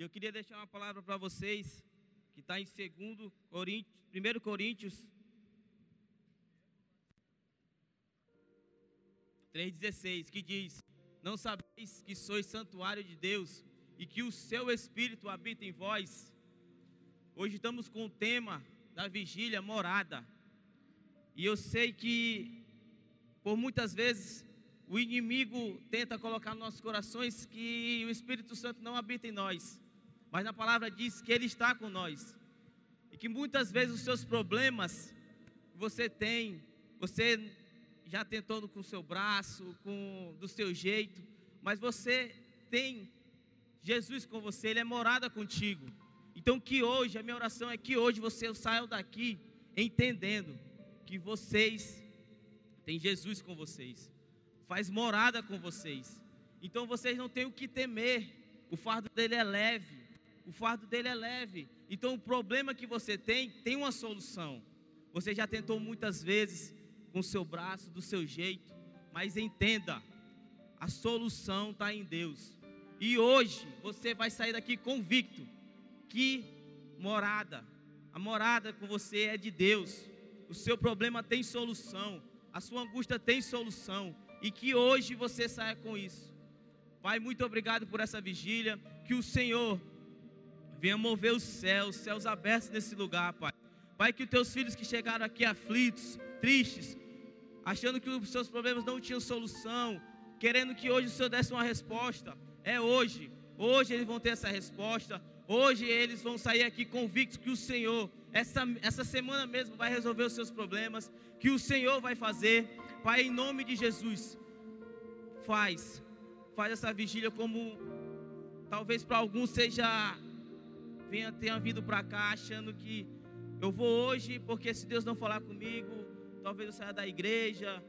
E eu queria deixar uma palavra para vocês, que está em 2 Coríntios, 1 Coríntios 3,16, que diz: Não sabeis que sois santuário de Deus e que o seu Espírito habita em vós? Hoje estamos com o tema da vigília morada. E eu sei que, por muitas vezes, o inimigo tenta colocar nos nossos corações que o Espírito Santo não habita em nós, mas na palavra diz que ele está com nós. E que muitas vezes os seus problemas você tem, você já tentou com o seu braço, com do seu jeito, mas você tem Jesus com você, ele é morada contigo. Então que hoje, a minha oração é que hoje você saia daqui entendendo que vocês têm Jesus com vocês faz morada com vocês. Então vocês não têm o que temer. O fardo dele é leve. O fardo dele é leve. Então o problema que você tem tem uma solução. Você já tentou muitas vezes com o seu braço, do seu jeito, mas entenda, a solução está em Deus. E hoje você vai sair daqui convicto que morada, a morada com você é de Deus. O seu problema tem solução, a sua angústia tem solução e que hoje você saia com isso. Pai, muito obrigado por essa vigília. Que o Senhor venha mover os céus, céus abertos nesse lugar, Pai. Pai, que os teus filhos que chegaram aqui aflitos, tristes, achando que os seus problemas não tinham solução, querendo que hoje o Senhor desse uma resposta, é hoje. Hoje eles vão ter essa resposta. Hoje eles vão sair aqui convictos que o Senhor, essa, essa semana mesmo, vai resolver os seus problemas, que o Senhor vai fazer. Pai, em nome de Jesus, faz, faz essa vigília como talvez para alguns seja venha tenha vindo para cá achando que eu vou hoje porque se Deus não falar comigo, talvez eu saia da igreja,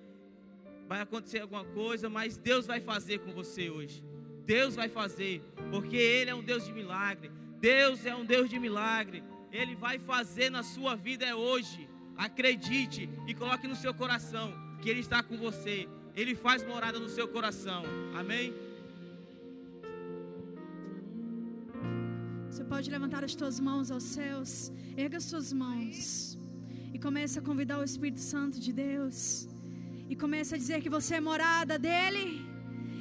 vai acontecer alguma coisa, mas Deus vai fazer com você hoje. Deus vai fazer, porque Ele é um Deus de milagre. Deus é um Deus de milagre. Ele vai fazer na sua vida é hoje. Acredite e coloque no seu coração que Ele está com você. Ele faz morada no seu coração. Amém? Você pode levantar as tuas mãos aos céus, erga as suas mãos e comece a convidar o Espírito Santo de Deus. E comece a dizer que você é morada dele.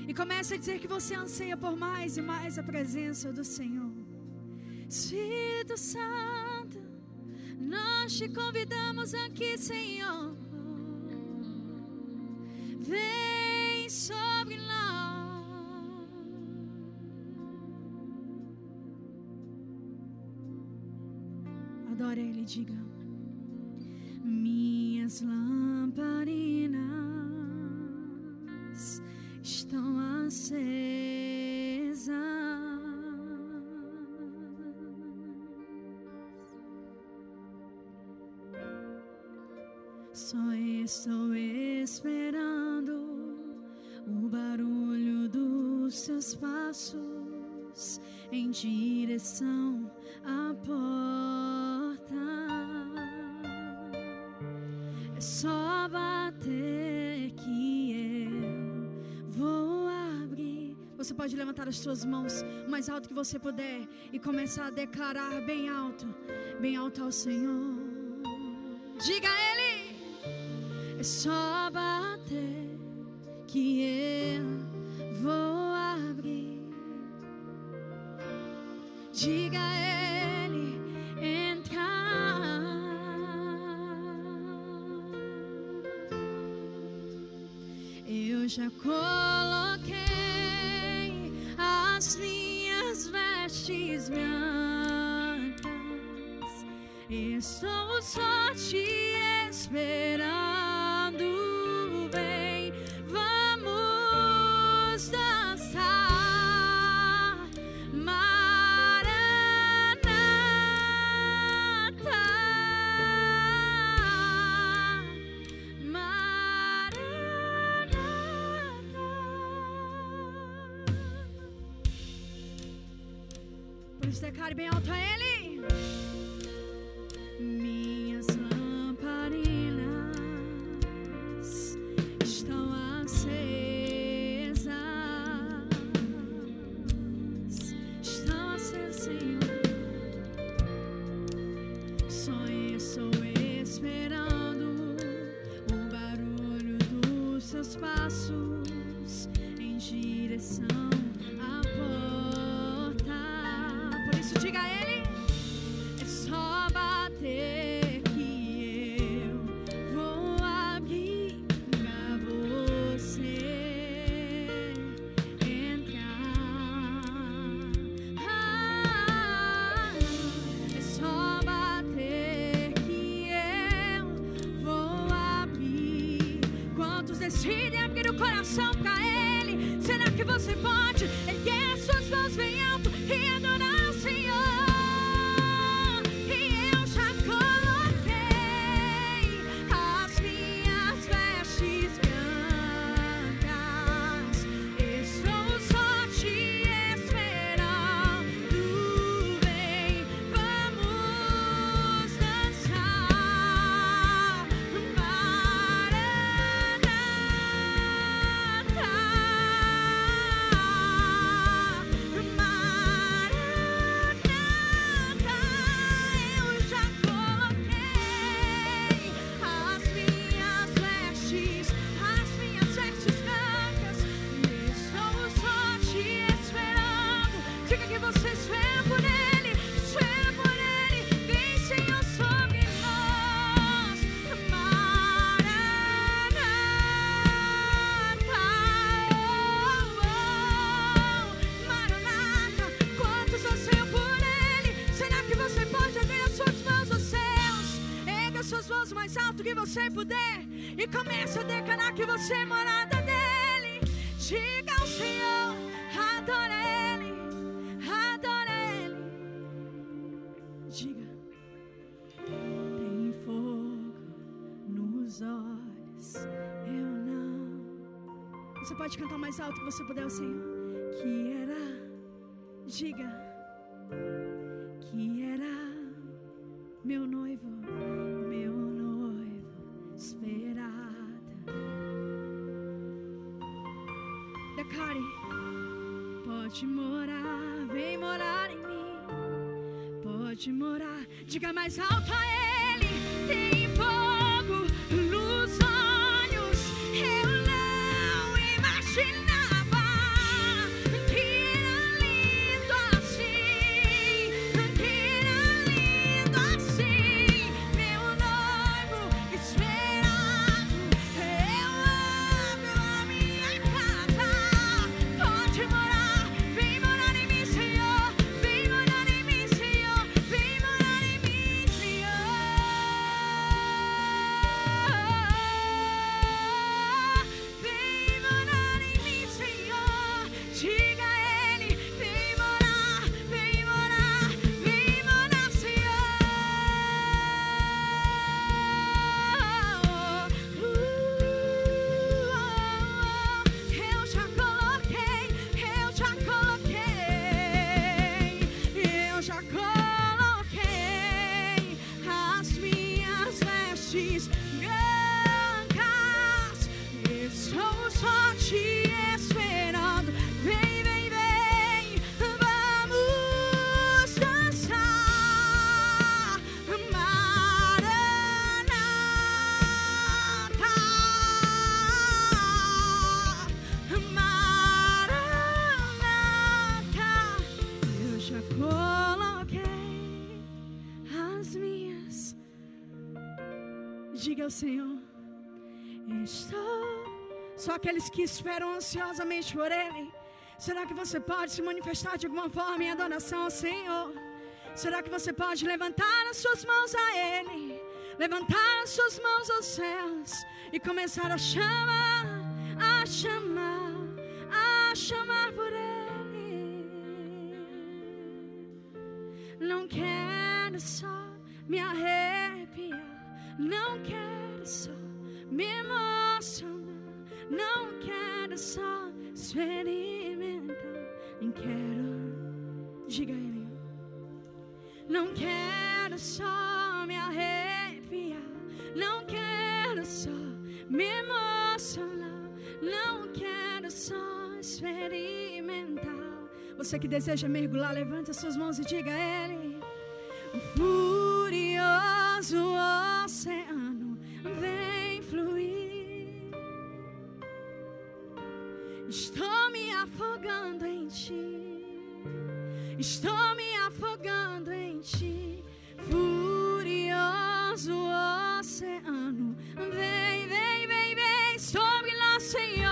E comece a dizer que você anseia por mais e mais a presença do Senhor. Espírito Santo, nós te convidamos aqui, Senhor. Vem Adore Ele, diga. Minhas lamparinas estão acesas. Só estou esperando o barulho dos seus passos em direção pode levantar as suas mãos mais alto que você puder e começar a declarar bem alto, bem alto ao Senhor. Diga a Ele. É só bater que eu vou abrir. Diga a Ele entrar. Eu já coloquei vestes brancas. Estou só te esperando. Por isso declare bem alto a Ele. se bate, mais alto que você puder, o Senhor. Que era, diga, que era meu noivo, meu noivo esperada. Declare, pode morar, vem morar em mim pode morar. Diga mais alto a Ele. Tem Só aqueles que esperam ansiosamente por Ele. Será que você pode se manifestar de alguma forma em adoração ao Senhor? Será que você pode levantar as suas mãos a Ele? Levantar as suas mãos aos céus e começar a chamar, a chamar, a chamar por Ele. Não quero só me arrepiar, não quero só me emocionar, não quero só experimentar, quero, diga Ele. Não quero só me arrepiar, não quero só me emocionar, não quero só experimentar. Você que deseja mergulhar, levante as suas mãos e diga a Ele. O furioso oceano Estou me afogando em ti. Estou me afogando em ti. Furioso oceano. Vem, vem, vem, vem sobre nós, Senhor.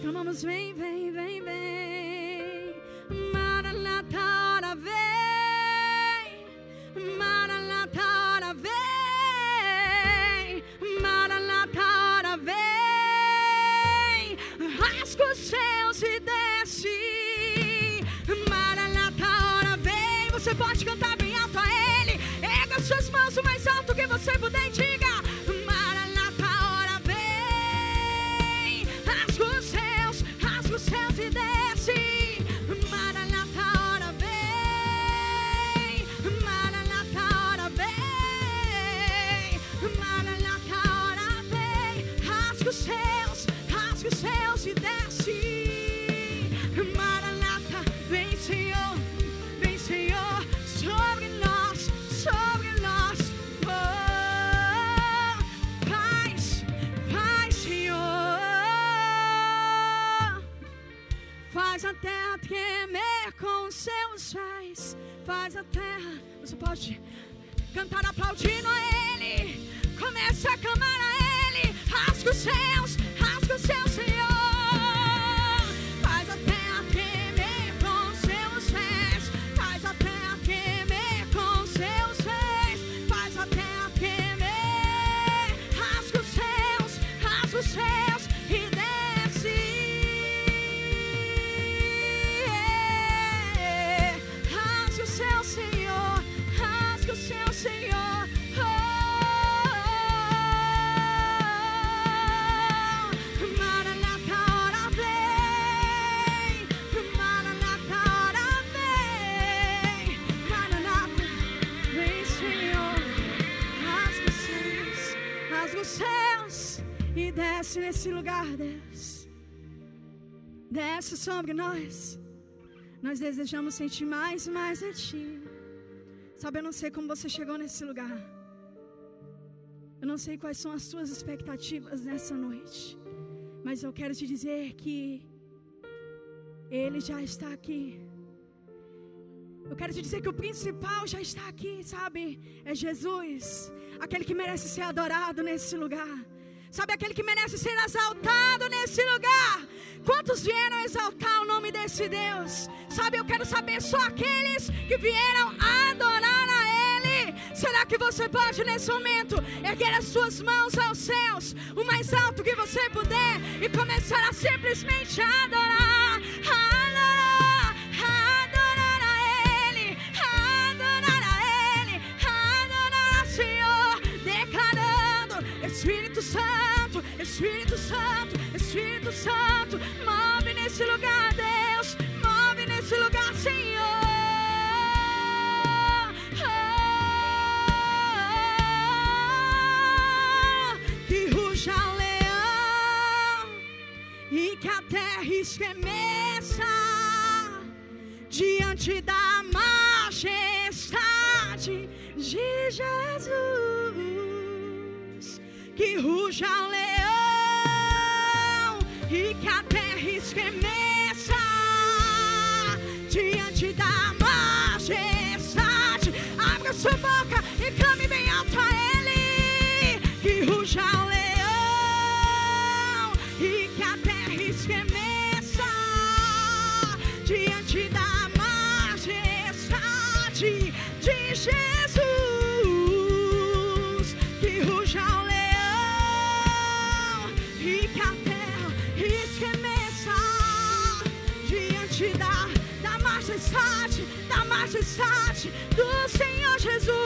clamamos, vem. lugar, Deus. Desce sobre nós. Nós desejamos sentir mais e mais a Ti. Sabe, eu não sei como você chegou nesse lugar. Eu não sei quais são as suas expectativas nessa noite. Mas eu quero te dizer que Ele já está aqui. Eu quero te dizer que o principal já está aqui, sabe? É Jesus, aquele que merece ser adorado nesse lugar. Sabe aquele que merece ser exaltado nesse lugar? Quantos vieram exaltar o nome desse Deus? Sabe, eu quero saber só aqueles que vieram adorar a Ele. Será que você pode nesse momento erguer as suas mãos aos céus, o mais alto que você puder, e começar a simplesmente adorar? Ah, estremeça diante da majestade de Jesus. Que ruja o leão e que a terra estremeça diante da majestade. Abra sua boca e clame bem alto a Ele. Que ruja o do Senhor Jesus.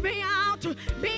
Bem alto, bem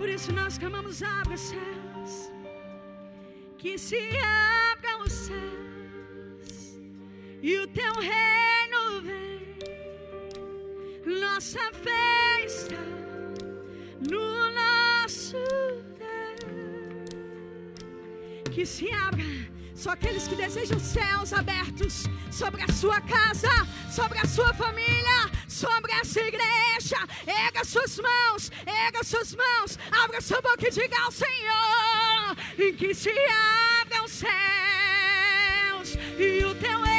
Por isso nós clamamos, abra os céus, que se abram os céus e o teu reino vem. Nossa fé está no nosso Deus. Que se abra só aqueles que desejam céus abertos sobre a sua casa, sobre a sua família, sobre essa igreja. Erga suas mãos, erga suas mãos, abra sua boca e diga ao Senhor: em que se abram os céus e o teu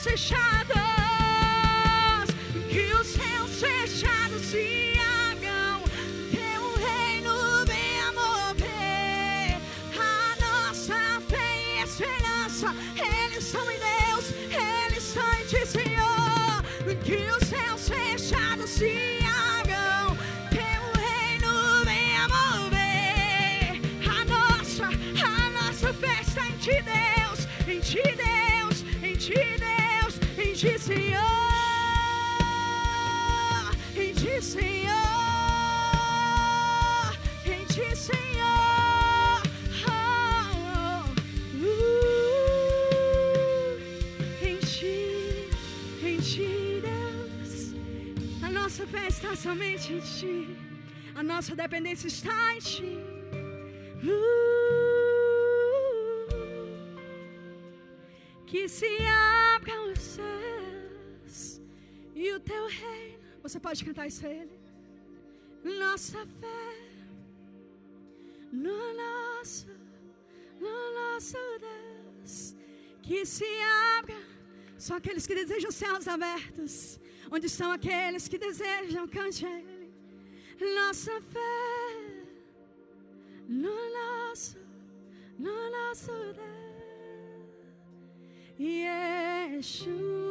céus fechados, que os céus fechados se abram. Teu reino vem a mover a nossa fé e esperança. Eles são em Deus, eles são em Ti, Senhor. Que os céus fechados se abram. Está somente em Ti. A nossa dependência está em Ti. Uh, que se abram os céus e o Teu reino. Você pode cantar isso a Ele? Nossa fé no nosso, no nosso Deus. Que se abra. São aqueles que desejam céus abertos. Onde estão aqueles que desejam, cante a Ele. Nossa fé no nosso, no nosso Deus. Yeshua.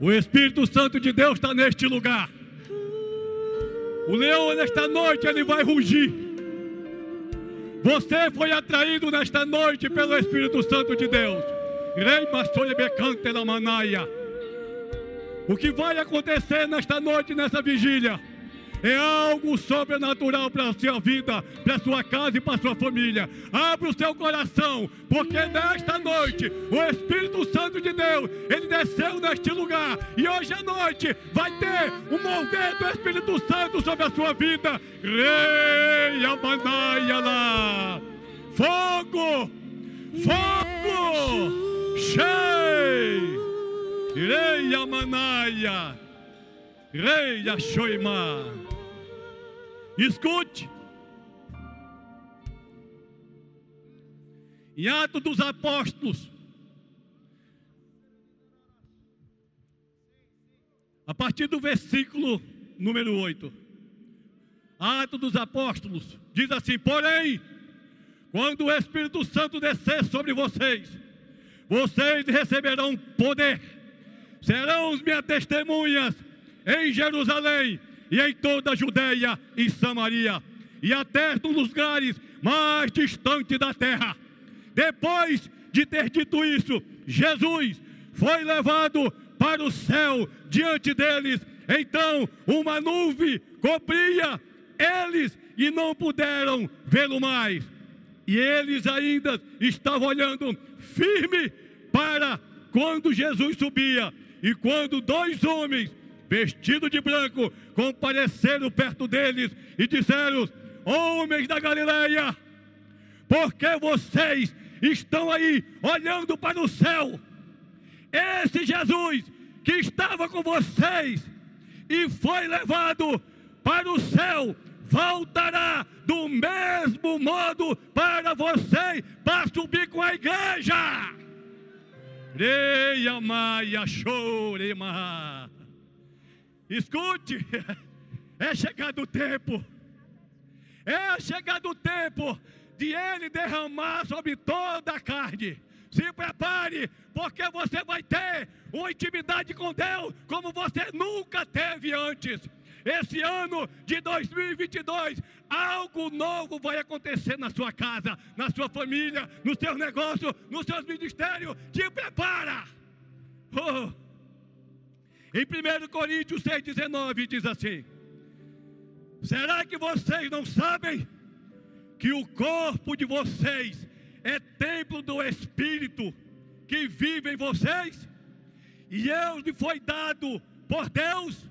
O Espírito Santo de Deus está neste lugar. O leão nesta noite ele vai rugir. Você foi atraído nesta noite pelo Espírito Santo de Deus. O que vai acontecer nesta noite, nessa vigília, é algo sobrenatural para a sua vida, para a sua casa e para a sua família. Abra o seu coração, porque nesta noite o Espírito Santo de Deus, ele desceu neste lugar e hoje à noite vai ter um mover do Espírito Santo sobre a sua vida. Rei Amanaia lá. Fogo! Fogo! Cheio! Rei Amanaia. Rei Ashoima. Escute. Em Atos dos Apóstolos, a partir do versículo número 8. Atos dos Apóstolos diz assim: Porém, quando o Espírito Santo descer sobre vocês, vocês receberão poder, serão as minhas testemunhas em Jerusalém e em toda a Judéia e Samaria e até nos lugares mais distantes da terra. Depois de ter dito isso, Jesus foi levado para o céu diante deles. Então, uma nuvem cobria eles e não puderam vê-lo mais. E eles ainda estavam olhando firme para quando Jesus subia. E quando dois homens vestidos de branco compareceram perto deles e disseram: Homens da Galileia, por que vocês estão aí olhando para o céu? Esse Jesus que estava com vocês e foi levado para o céu, voltará do mesmo modo para vocês, para subir com a igreja. Reia Maia Chorema. Escute, é chegado o tempo, é chegado o tempo de Ele derramar sobre toda a carne. Se prepare, porque você vai ter uma intimidade com Deus como você nunca teve antes. Esse ano de 2022, algo novo vai acontecer na sua casa, na sua família, no seu negócio, nos seus ministérios. Te prepara. Oh. Em 1 Coríntios 6,19 diz assim: Será que vocês não sabem que o corpo de vocês é templo do Espírito que vive em vocês? E eu lhe foi dado por Deus?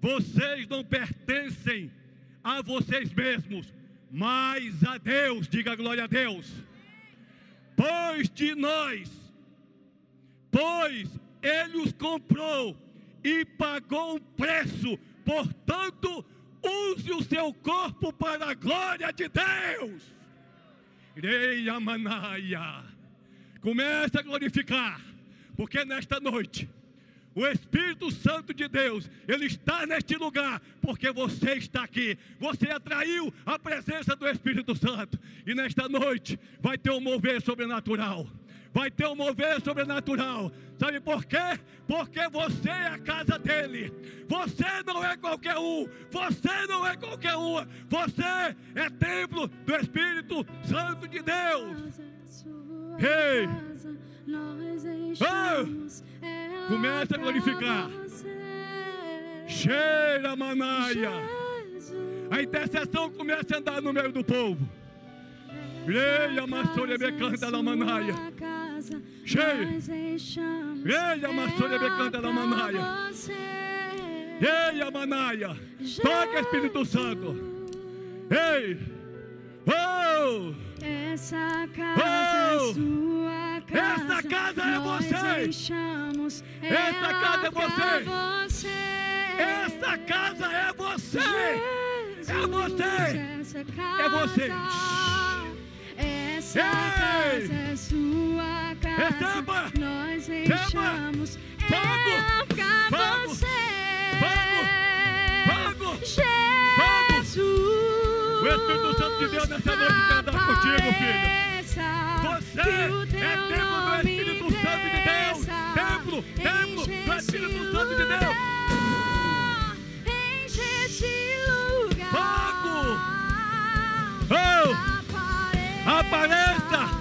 Vocês não pertencem a vocês mesmos, mas a Deus, diga glória a Deus. Pois de nós, pois ele os comprou e pagou um preço, portanto, use o seu corpo para a glória de Deus. Ireia Manaia, comece a glorificar, porque nesta noite, o Espírito Santo de Deus, Ele está neste lugar, porque você está aqui. Você atraiu a presença do Espírito Santo. E nesta noite vai ter um mover sobrenatural. Vai ter um mover sobrenatural. Sabe por quê? Porque você é a casa dele. Você não é qualquer um. Você não é qualquer um. Você é templo do Espírito Santo de Deus. Ei! Oh! Começa a glorificar. Cheira manaia. A intercessão começa a andar no meio do povo. Leia, Massore Becanta da Manaia. Cheia. Leia, Massore Becanta da Manaia. Leia, Manaia. Toca, Espírito Santo. Ei. Oh! Essa casa Oh! é sua casa. Essa casa é Nós você. Essa casa é você. você. Essa casa é você. É você. Essa casa, É você. Essa Ei. casa é sua casa. Receba. Nós deixamos ela pra Fogo. você. Fogo. Jesus. O Espírito Santo de Deus nessa noite quer andar contigo, filho. Você é templo do Espírito Santo de Deus. Templo, templo do Espírito Santo de Deus. Oh, Apareça.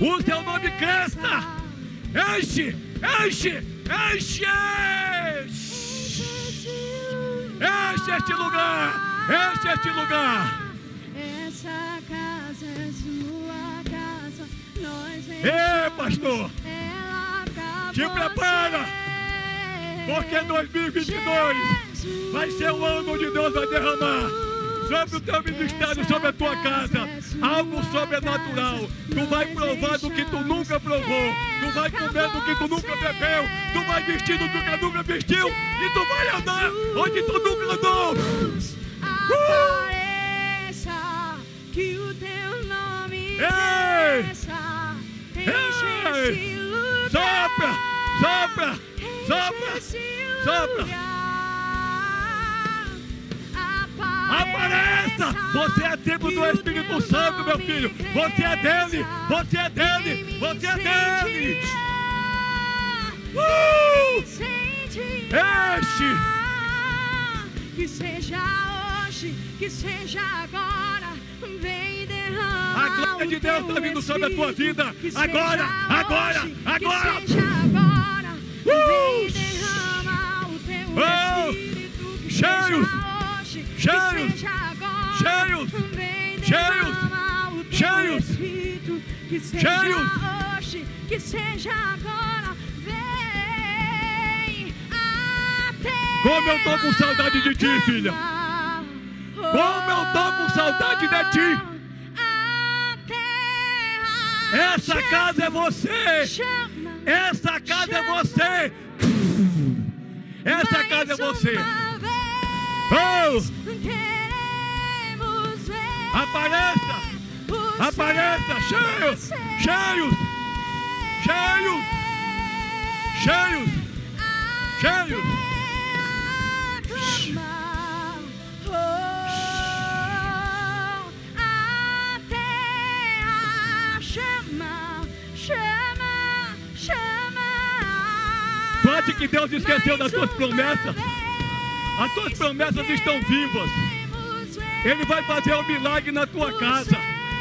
O teu nome cresça. Enche, enche, enche. Enche este lugar. Enche este lugar. Essa casa é sua casa. Nós Ei, pastor. Te prepara. Porque 2022 vai ser o ano onde Deus vai derramar sobre o teu ministério, sobre a tua casa, algo sobrenatural. Tu vai provar do que tu nunca provou, tu vai comer do que tu nunca bebeu, tu vai vestir do que tu nunca vestiu e tu vai andar onde tu nunca andou. Apareça, que o teu nome. Ei! Enche esse lugar. Sopra, sopra, sopra, sopra. Lugar. Apareça! Você é templo do Espírito Santo, meu filho. Você é dele, você é dele, você é dele. Uh! Enche! Que seja hoje, que seja agora, vem derramar. A glória de Deus está vindo sobre a tua vida. Agora, agora, agora. Que seja agora, Uh! vem derramar o teu Oh! Espírito. Cheios, cheios, cheios, cheios, cheios, Espírito. Que seja cheios. hoje, que seja agora, vem até Como eu tô com saudade de ti, filha. Como eu tô com saudade de ti. Essa casa é você. Essa casa é você. Essa casa é você. Oh! Apareça! Apareça! Cheios! Cheios! Cheios! Cheios! Cheios! Acha que Deus esqueceu das tuas promessas? As tuas promessas estão vivas. Ele vai fazer um milagre na tua casa.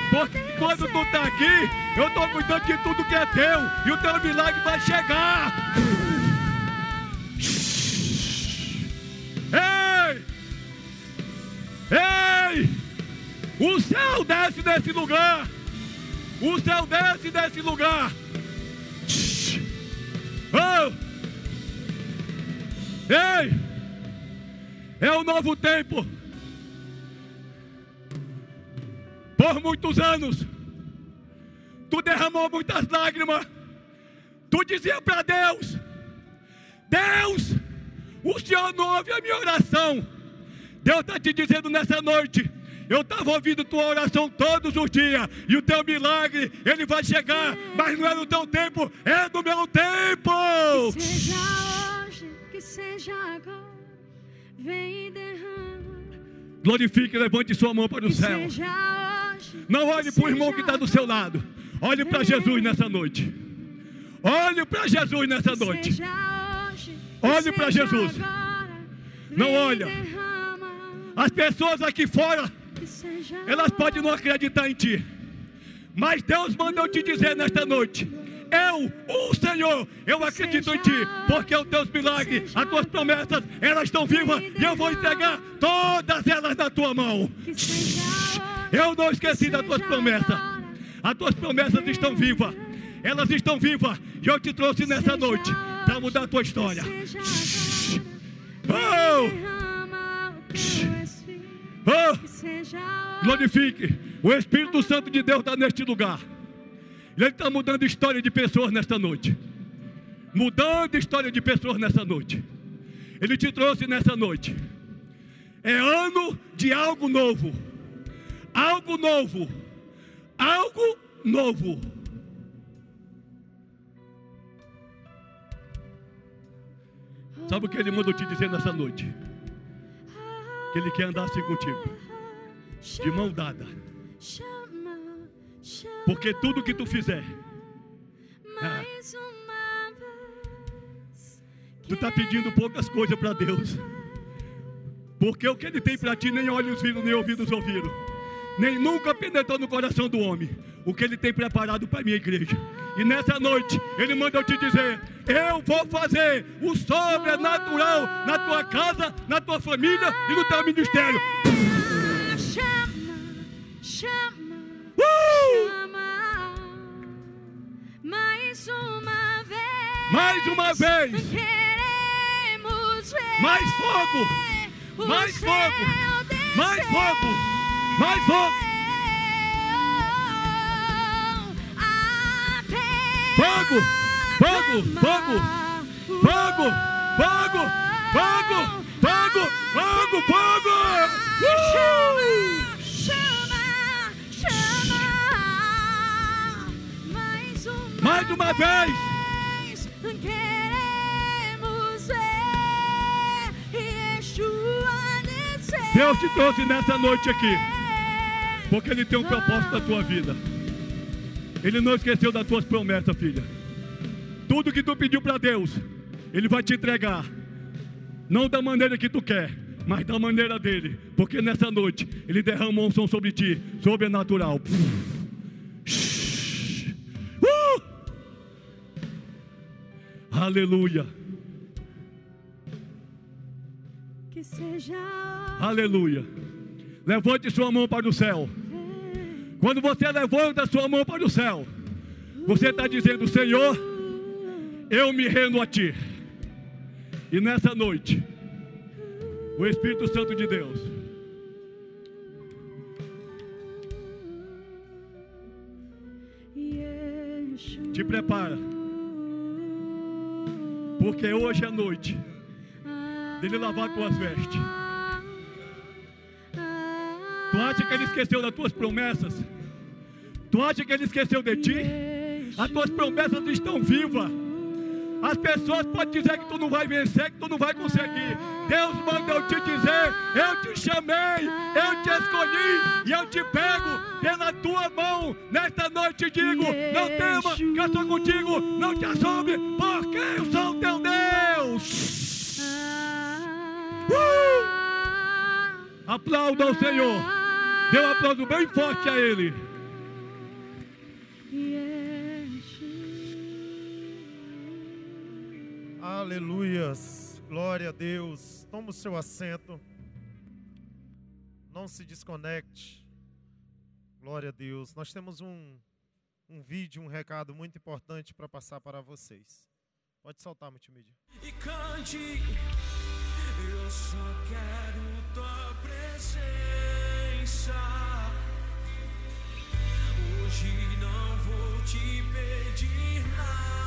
Porque quando tu está aqui, eu estou cuidando de tudo que é teu. E o teu milagre vai chegar. Ei! Ei! O céu desce desse lugar. O céu desce desse lugar. Oh! Ei! É um novo tempo. Por muitos anos, tu derramou muitas lágrimas. Tu dizia para Deus: Deus, o Senhor não ouve a minha oração. Deus está te dizendo nessa noite. Eu estava ouvindo tua oração todos os dias. E o teu milagre, ele vai chegar. Mas não é no teu tempo, é no meu tempo. Que seja hoje, que seja agora, vem e derrama. Glorifique e levante sua mão para o céu. hoje, Não olhe para o irmão que está do seu lado. Olhe para Jesus nessa noite. Olhe para Jesus nessa noite. hoje, Olhe seja Jesus. agora. Não olha. derrama. As pessoas aqui fora, elas podem não acreditar em ti. Mas Deus mandou te dizer nesta noite. Eu, o Senhor, eu acredito em ti, porque os teus milagres, as tuas promessas, elas estão vivas e eu vou entregar todas elas na tua mão. Eu não esqueci das tuas promessas. As tuas promessas estão vivas. Elas estão vivas. E eu te trouxe nessa noite para mudar a tua história. Oh! Oh! Glorifique. O Espírito Santo de Deus está neste lugar. Ele está mudando história de pessoas nesta noite. Mudando história de pessoas nessa noite. Ele te trouxe nessa noite. É ano de algo novo. Algo novo. Algo novo. Sabe o que ele mandou te dizer nessa noite? Que ele quer andar assim contigo, de mão dada. Porque tudo que tu fizer, mais uma vez. tu está pedindo poucas coisas para Deus. Porque o que Ele tem para ti, nem olhos viram, nem ouvidos ouviram. Nem nunca penetrou no coração do homem. O que Ele tem preparado para a minha igreja. E nessa noite, Ele manda eu te dizer: Eu vou fazer o sobrenatural na tua casa, na tua família e no teu ministério. Chama, chama, Uh! Mais uma vez. Mais uma vez. Queremos ver. Mais fogo. o Mais céu fogo. descer. Mais fogo. Mais fogo. Até Fogo. Fogo. Fogo. Fogo! Fogo! Fogo! Fogo! Fogo! Fogo! Uh! Mais uma vez! Queremos ver Yeshua descer. Deus te trouxe nessa noite aqui, porque Ele tem um propósito na tua vida. Ele não esqueceu das tuas promessas, filha. Tudo que tu pediu para Deus, Ele vai te entregar. Não da maneira que tu quer, mas da maneira dele. Porque nessa noite Ele derramou um som sobre ti, sobrenatural. Uh! Aleluia, Que seja aleluia. Levante sua mão para o céu. Quando você levanta sua mão para o céu, você está dizendo: Senhor, eu me rendo a Ti. E nessa noite, o Espírito Santo de Deus te prepara, porque hoje é noite dele lavar tuas vestes. Tu acha que ele esqueceu das tuas promessas? Tu acha que ele esqueceu de ti? As tuas promessas estão vivas. As pessoas podem dizer que tu não vai vencer, que tu não vai conseguir. Deus manda eu te dizer: eu te chamei, eu te escolhi e eu te pego pela tua mão. Nesta noite te digo: não tema, que eu estou contigo. Não te assombre, porque eu sou o teu Deus. Uh! Aplauda ao Senhor. Dê um aplauso bem forte a Ele. Aleluias. Glória a Deus. Toma o seu assento. Não se desconecte. Glória a Deus. Nós temos um, um vídeo, um recado muito importante para passar para vocês. Pode soltar, multimídia. e cante. Eu só quero tua presença. Hoje não vou te pedir nada.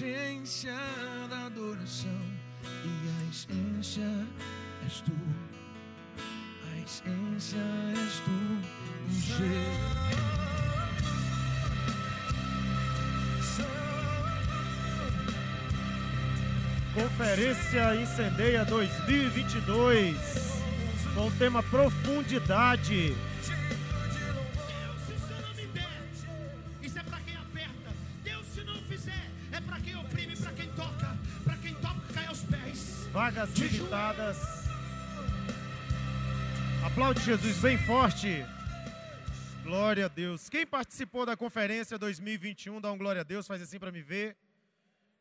Essência da adoração e a essência és tu. A essência és tu, o jeito. Toca. Para quem toca, cai aos pés. Vagas limitadas. Aplaude Jesus bem forte. Glória a Deus. Quem participou da conferência 2021, dá um glória a Deus, faz assim para me ver.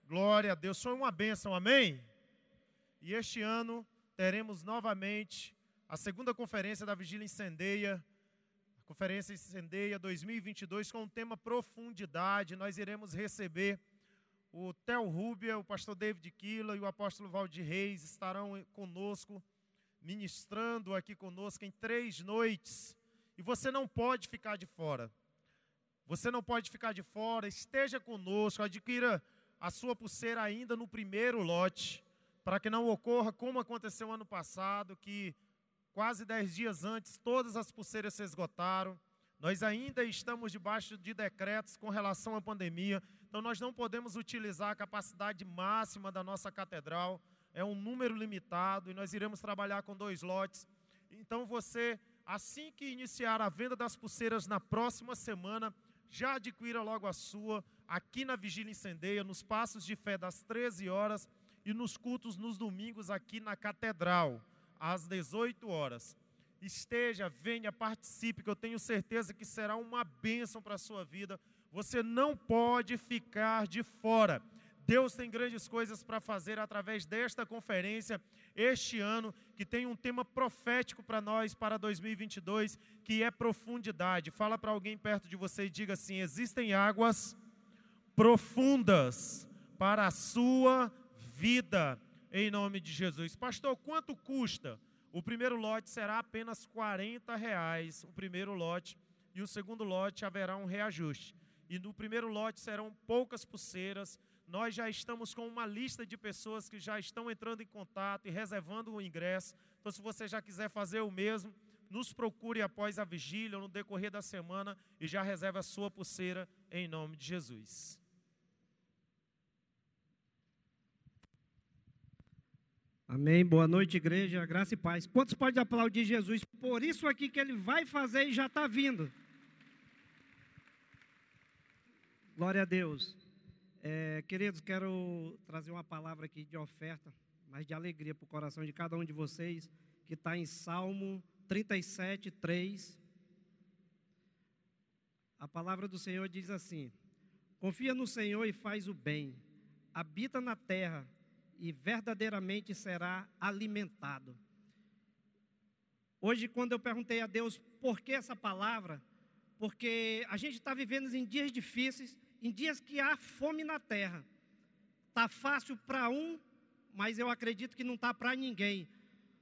Glória a Deus. Foi uma bênção, amém? E este ano teremos novamente a segunda conferência da Vigília Incendeia. A Conferência Incendeia 2022 com o tema Profundidade. Nós iremos receber o Theo Rubia, o pastor David Kila e o apóstolo Valdir Reis estarão conosco, ministrando aqui conosco em três noites. E você não pode ficar de fora. Você não pode ficar de fora. Esteja conosco, adquira a sua pulseira ainda no primeiro lote, para que não ocorra como aconteceu ano passado, que quase dez dias antes todas as pulseiras se esgotaram. Nós ainda estamos debaixo de decretos com relação à pandemia, então nós não podemos utilizar a capacidade máxima da nossa catedral, é um número limitado e nós iremos trabalhar com dois lotes. Então você, assim que iniciar a venda das pulseiras na próxima semana, já adquira logo a sua aqui na Vigília Incendeia, nos Passos de Fé das 13 horas e nos cultos nos domingos aqui na Catedral, às 18 horas. Esteja, venha, participe, que eu tenho certeza que será uma bênção para a sua vida. Você não pode ficar de fora. Deus tem grandes coisas para fazer através desta conferência este ano, que tem um tema profético para nós para 2022, que é profundidade. Fala para alguém perto de você e diga assim: existem águas profundas para a sua vida, em nome de Jesus. Pastor, quanto custa? O primeiro lote será apenas 40 reais, o primeiro lote, e o segundo lote haverá um reajuste. E no primeiro lote serão poucas pulseiras. Nós já estamos com uma lista de pessoas que já estão entrando em contato e reservando o ingresso. Então, se você já quiser fazer o mesmo, nos procure após a vigília ou no decorrer da semana e já reserve a sua pulseira em nome de Jesus. Amém. Boa noite, igreja. Graça e paz. Quantos podem aplaudir Jesus por isso aqui que ele vai fazer e já está vindo? Glória a Deus. É, queridos, quero trazer uma palavra aqui de oferta, mas de alegria para o coração de cada um de vocês, que está em Salmo 37, 3. A palavra do Senhor diz assim: Confia no Senhor e faz o bem, habita na terra e verdadeiramente será alimentado. Hoje, quando eu perguntei a Deus por que essa palavra, porque a gente está vivendo em dias difíceis, em dias que há fome na terra. Está fácil para um, mas eu acredito que não está para ninguém.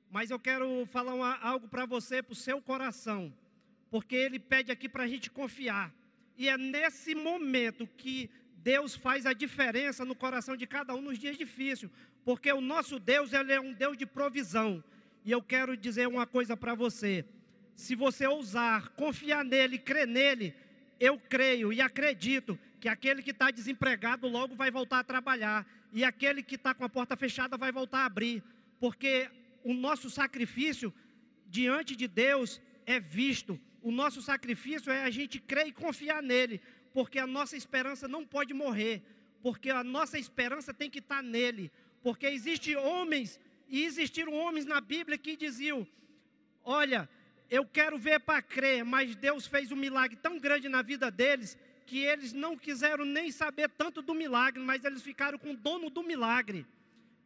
Mas eu quero falar uma, algo para você, para o seu coração, porque ele pede aqui para a gente confiar. E é nesse momento que Deus faz a diferença no coração de cada um nos dias difíceis, porque o nosso Deus ele é um Deus de provisão. E eu quero dizer uma coisa para você: se você ousar confiar nele, crer nele, eu creio e acredito que aquele que está desempregado logo vai voltar a trabalhar, e aquele que está com a porta fechada vai voltar a abrir, porque o nosso sacrifício diante de Deus é visto, o nosso sacrifício é a gente crer e confiar nele, porque a nossa esperança não pode morrer, porque a nossa esperança tem que estar nele, porque existem homens e existiram homens na Bíblia que diziam: Olha, eu quero ver para crer, mas Deus fez um milagre tão grande na vida deles que eles não quiseram nem saber tanto do milagre, mas eles ficaram com o dono do milagre.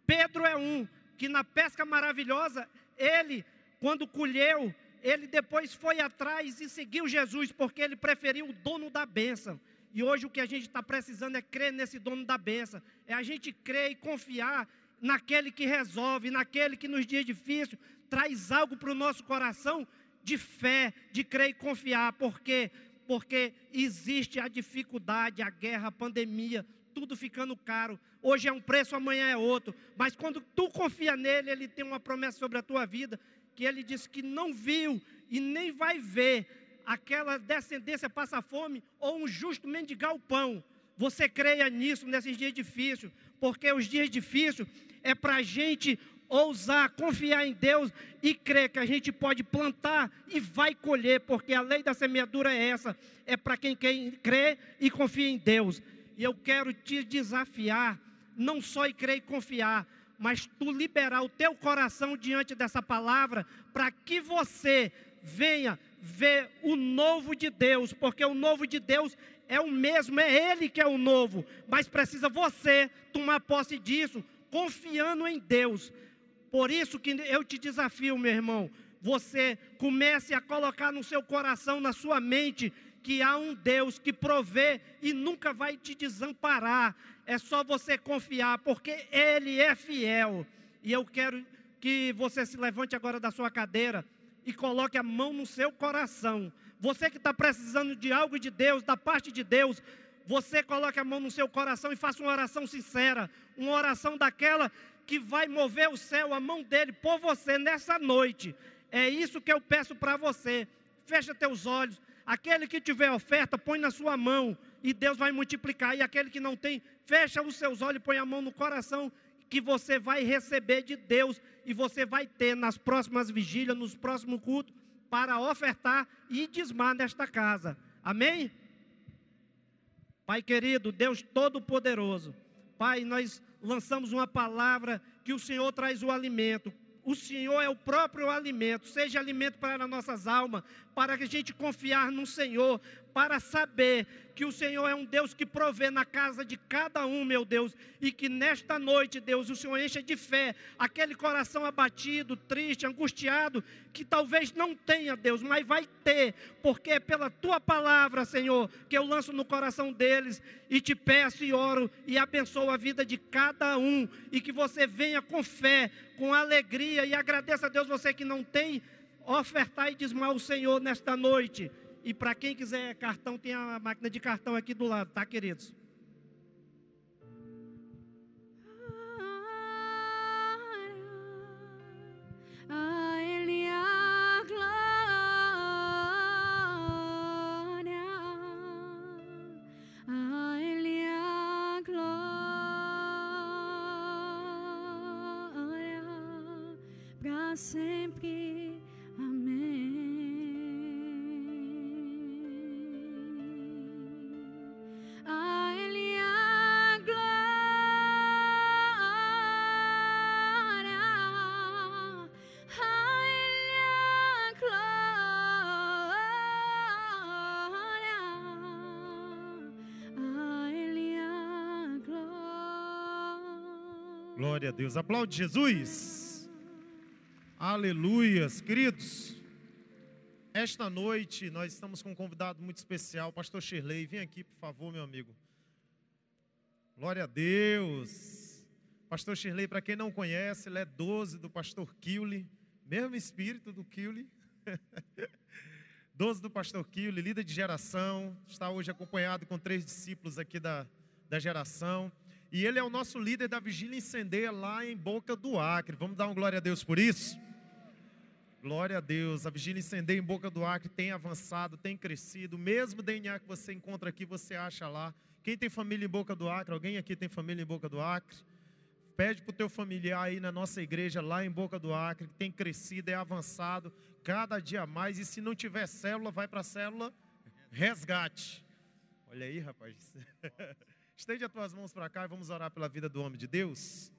Pedro é um que na pesca maravilhosa, ele, quando colheu, ele depois foi atrás e seguiu Jesus, porque ele preferiu o dono da bênção. E hoje o que a gente está precisando é crer nesse dono da bênção, é a gente crer e confiar naquele que resolve, naquele que nos dias difíceis traz algo para o nosso coração de fé, de crer e confiar, porque porque existe a dificuldade, a guerra, a pandemia, tudo ficando caro. Hoje é um preço, amanhã é outro. Mas quando tu confia nele, ele tem uma promessa sobre a tua vida que ele disse que não viu e nem vai ver aquela descendência passar fome ou um justo mendigar o pão. Você creia nisso nesses dias difíceis, porque os dias difíceis é para a gente ousar, confiar em Deus e crer que a gente pode plantar e vai colher, porque a lei da semeadura é essa, é para quem, quem crê e confia em Deus. E eu quero te desafiar, não só em crer e confiar, mas tu liberar o teu coração diante dessa palavra, para que você venha ver o novo de Deus, porque o novo de Deus é o mesmo, é Ele que é o novo, mas precisa você tomar posse disso, confiando em Deus. Por isso que eu te desafio, meu irmão, você comece a colocar no seu coração, na sua mente, que há um Deus que provê e nunca vai te desamparar. É só você confiar, porque Ele é fiel. E eu quero que você se levante agora da sua cadeira e coloque a mão no seu coração. Você que está precisando de algo de Deus, da parte de Deus, você coloque a mão no seu coração e faça uma oração sincera, uma oração daquela que vai mover o céu, a mão dele por você nessa noite. É isso que eu peço para você. Fecha teus olhos. Aquele que tiver oferta, põe na sua mão e Deus vai multiplicar. E aquele que não tem, fecha os seus olhos e põe a mão no coração que você vai receber de Deus e você vai ter nas próximas vigílias, nos próximos cultos, para ofertar e desmar nesta casa. Amém? Pai querido, Deus Todo-Poderoso, Pai, nós lançamos uma palavra que o Senhor traz o alimento. O Senhor é o próprio alimento, seja alimento para nossas almas, para que a gente confiar no Senhor, para saber que o Senhor é um Deus que provê na casa de cada um, meu Deus, e que nesta noite, Deus, o Senhor encha de fé aquele coração abatido, triste, angustiado, que talvez não tenha, Deus, mas vai ter, porque é pela tua palavra, Senhor, que eu lanço no coração deles e te peço e oro e abençoo a vida de cada um, e que você venha com fé, com alegria e agradeça a Deus, você que não tem ofertar e desmar o Senhor nesta noite. E para quem quiser cartão, tem a máquina de cartão aqui do lado, tá, queridos? Glória. A Deus. Aplaude Jesus. Aleluias. Queridos, esta noite nós estamos com um convidado muito especial, pastor Shirley. Vem aqui, por favor, meu amigo. Glória a Deus. Pastor Shirley, para quem não conhece, ele é 12 do pastor Kiuli, mesmo espírito do Kiuli. 12 do pastor Kiuli, líder de geração, está hoje acompanhado com três discípulos aqui da, da geração. E ele é o nosso líder da Vigília Incendeia lá em Boca do Acre. Vamos dar um glória a Deus por isso? Glória a Deus. A Vigília Incendeia em Boca do Acre tem avançado, tem crescido. O mesmo DNA que você encontra aqui, você acha lá. Quem tem família em Boca do Acre? Alguém aqui tem família em Boca do Acre? Pede para o teu familiar aí na nossa igreja, lá em Boca do Acre, que tem crescido, é avançado, cada dia mais. E se não tiver célula, vai para a célula resgate. Olha aí, rapaz. Estende as tuas mãos para cá e vamos orar pela vida do homem de Deus.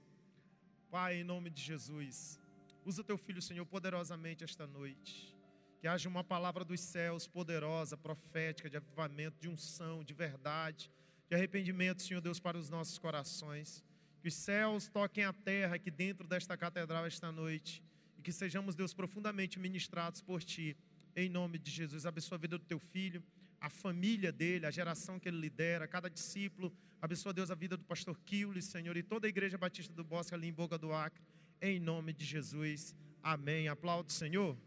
Pai, em nome de Jesus, usa teu filho, Senhor, poderosamente esta noite. Que haja uma palavra dos céus poderosa, profética, de avivamento, de unção, de verdade, de arrependimento, Senhor Deus, para os nossos corações. Que os céus toquem a terra aqui dentro desta catedral esta noite. E que sejamos, Deus, profundamente ministrados por Ti. Em nome de Jesus, abençoa a vida do teu filho, a família dele, a geração que ele lidera, cada discípulo. Abençoa, Deus, a vida do pastor Kiuli, Senhor, e toda a igreja batista do Bosque ali em Boca do Acre. Em nome de Jesus. Amém. Aplaudo, Senhor.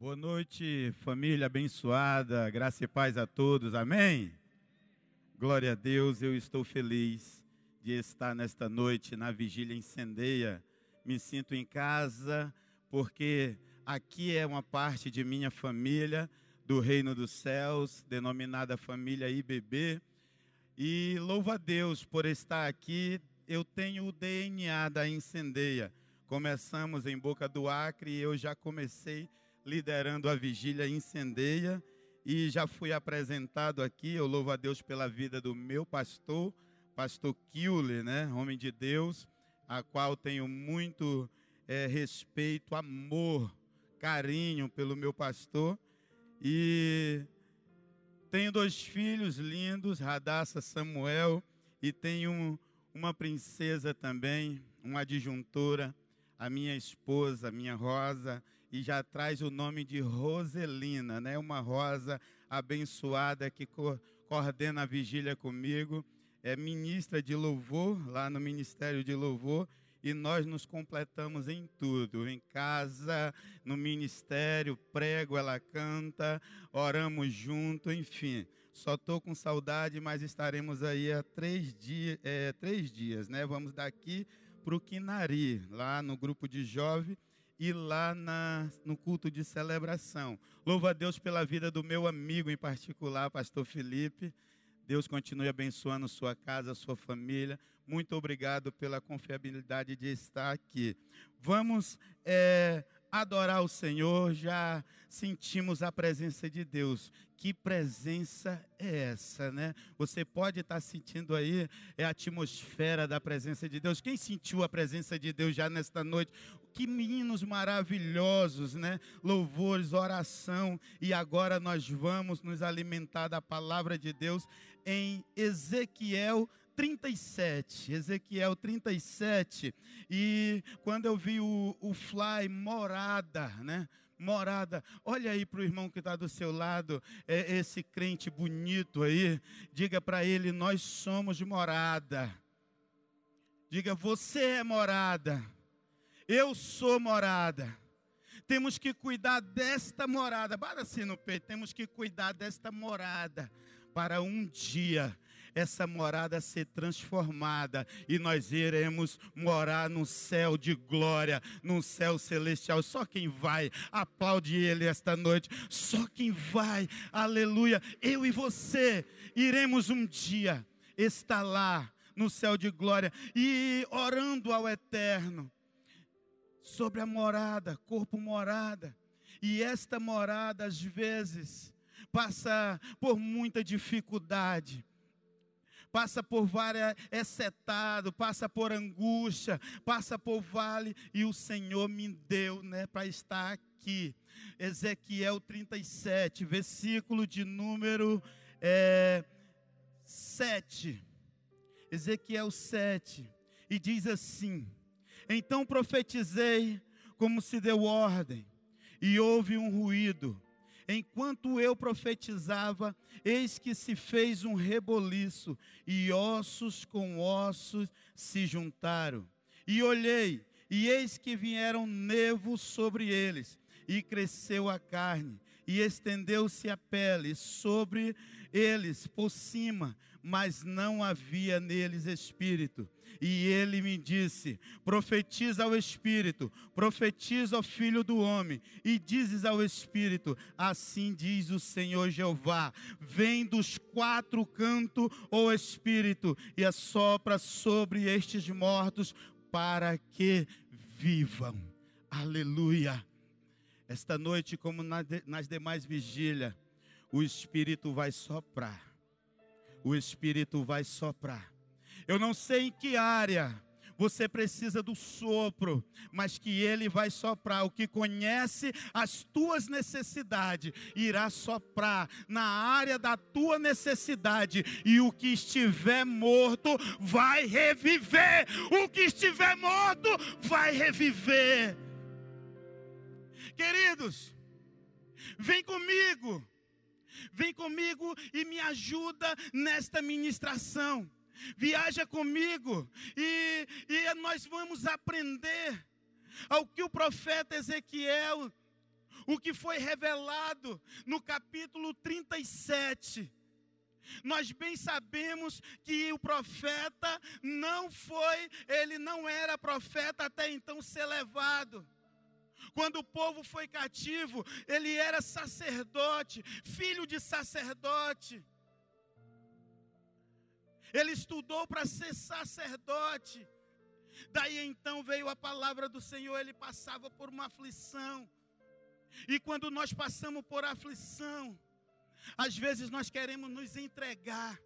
Boa noite, família abençoada, graça e paz a todos, amém? Glória a Deus, eu estou feliz de estar nesta noite na vigília incendeia. Me sinto em casa porque aqui é uma parte de minha família do reino dos céus, denominada família IBB. E louvo a Deus por estar aqui. Eu tenho o DNA da incendeia. Começamos em Boca do Acre e eu já comecei liderando a vigília incendeia e já fui apresentado aqui. Eu louvo a Deus pela vida do meu pastor, pastor Kiule, né, homem de Deus, a qual tenho muito é, respeito, amor, carinho pelo meu pastor. E tenho dois filhos lindos, Radassa Samuel, e tenho uma princesa também, uma adjuntora, a minha esposa, a minha Rosa, e já traz o nome de Roselina, né? Uma rosa abençoada que co coordena a vigília comigo, é ministra de louvor lá no Ministério de Louvor e nós nos completamos em tudo, em casa, no ministério, prego, ela canta, oramos junto, enfim. Só estou com saudade, mas estaremos aí há três, é, três dias, né? Vamos daqui para o Quinari, lá no grupo de jovens, e lá na, no culto de celebração. Louvo a Deus pela vida do meu amigo em particular, pastor Felipe. Deus continue abençoando sua casa, sua família. Muito obrigado pela confiabilidade de estar aqui. Vamos é, adorar o Senhor, já sentimos a presença de Deus. Que presença é essa, né? Você pode estar sentindo aí é a atmosfera da presença de Deus. Quem sentiu a presença de Deus já nesta noite? Que meninos maravilhosos, né? Louvores, oração. E agora nós vamos nos alimentar da palavra de Deus em Ezequiel 37, Ezequiel 37, e quando eu vi o, o fly morada, né? Morada, olha aí para o irmão que está do seu lado, é, esse crente bonito aí, diga para ele: nós somos morada. Diga, você é morada, eu sou morada. Temos que cuidar desta morada, bata assim no peito, temos que cuidar desta morada, para um dia essa morada ser transformada e nós iremos morar no céu de glória, no céu celestial. Só quem vai, aplaude ele esta noite. Só quem vai, aleluia. Eu e você iremos um dia estar lá no céu de glória e orando ao eterno sobre a morada, corpo morada. E esta morada, às vezes, passa por muita dificuldade passa por várias setado, passa por angústia, passa por vale, e o Senhor me deu, né, para estar aqui. Ezequiel 37, versículo de número é, 7. Ezequiel 7, e diz assim: Então profetizei como se deu ordem, e houve um ruído Enquanto eu profetizava, eis que se fez um reboliço, e ossos com ossos se juntaram. E olhei, e eis que vieram nevos sobre eles, e cresceu a carne, e estendeu-se a pele sobre eles por cima, mas não havia neles espírito. E ele me disse: profetiza ao Espírito, profetiza ao Filho do Homem, e dizes ao Espírito: assim diz o Senhor Jeová: vem dos quatro cantos, ó Espírito, e assopra sobre estes mortos, para que vivam. Aleluia. Esta noite, como nas demais vigílias, o Espírito vai soprar. O Espírito vai soprar eu não sei em que área você precisa do sopro, mas que Ele vai soprar. O que conhece as tuas necessidades irá soprar na área da tua necessidade, e o que estiver morto vai reviver. O que estiver morto vai reviver. Queridos, vem comigo, vem comigo e me ajuda nesta ministração viaja comigo e, e nós vamos aprender ao que o profeta Ezequiel, o que foi revelado no capítulo 37. Nós bem sabemos que o profeta não foi, ele não era profeta até então ser levado. Quando o povo foi cativo, ele era sacerdote, filho de sacerdote. Ele estudou para ser sacerdote. Daí então veio a palavra do Senhor, ele passava por uma aflição. E quando nós passamos por aflição, às vezes nós queremos nos entregar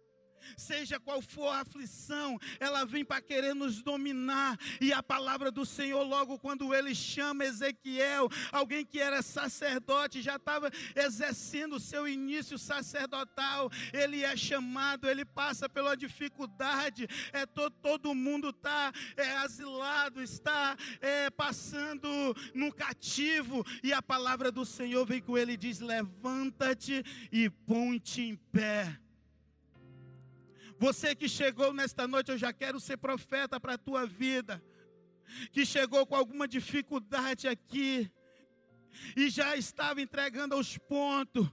seja qual for a aflição, ela vem para querer nos dominar. E a palavra do Senhor, logo quando ele chama Ezequiel, alguém que era sacerdote, já estava exercendo o seu início sacerdotal, ele é chamado, ele passa pela dificuldade, é todo, todo mundo está é, asilado, está é, passando no cativo, e a palavra do Senhor vem com ele e diz: Levanta-te e ponte em pé. Você que chegou nesta noite, eu já quero ser profeta para a tua vida. Que chegou com alguma dificuldade aqui e já estava entregando aos pontos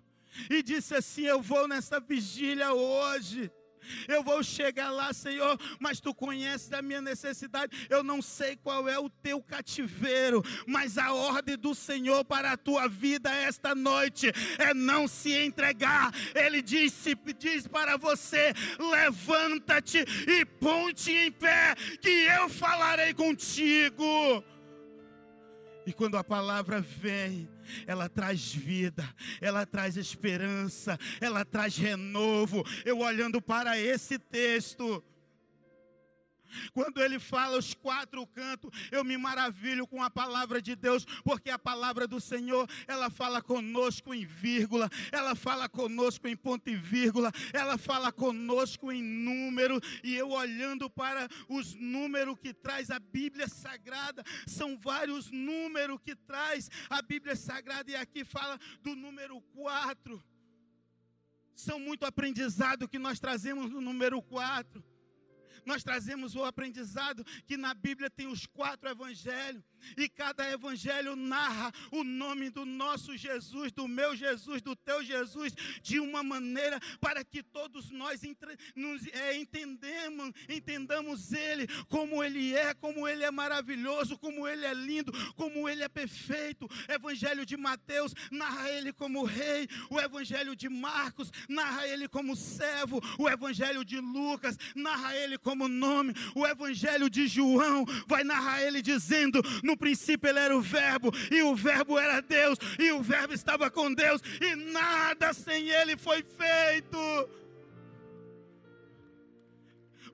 e disse assim: Eu vou nessa vigília hoje. Eu vou chegar lá, Senhor, mas tu conheces a minha necessidade. Eu não sei qual é o teu cativeiro, mas a ordem do Senhor para a tua vida esta noite é não se entregar. Ele disse, diz para você: levanta-te e ponte em pé, que eu falarei contigo. E quando a palavra vem, ela traz vida, ela traz esperança, ela traz renovo. Eu olhando para esse texto, quando ele fala os quatro cantos, eu me maravilho com a palavra de Deus, porque a palavra do Senhor, ela fala conosco em vírgula, ela fala conosco em ponto e vírgula, ela fala conosco em número, e eu olhando para os números que traz a Bíblia Sagrada, são vários números que traz a Bíblia Sagrada, e aqui fala do número quatro. São muito aprendizado que nós trazemos no número quatro nós trazemos o aprendizado que na Bíblia tem os quatro evangelhos, e cada evangelho narra o nome do nosso Jesus, do meu Jesus, do teu Jesus, de uma maneira para que todos nós entre, nos, é, entendemos, entendamos Ele como Ele é, como Ele é maravilhoso, como Ele é lindo, como Ele é perfeito. Evangelho de Mateus narra Ele como Rei, o Evangelho de Marcos narra Ele como servo, o Evangelho de Lucas narra Ele como nome. O Evangelho de João vai narrar ele dizendo: no princípio ele era o Verbo, e o Verbo era Deus, e o Verbo estava com Deus, e nada sem ele foi feito.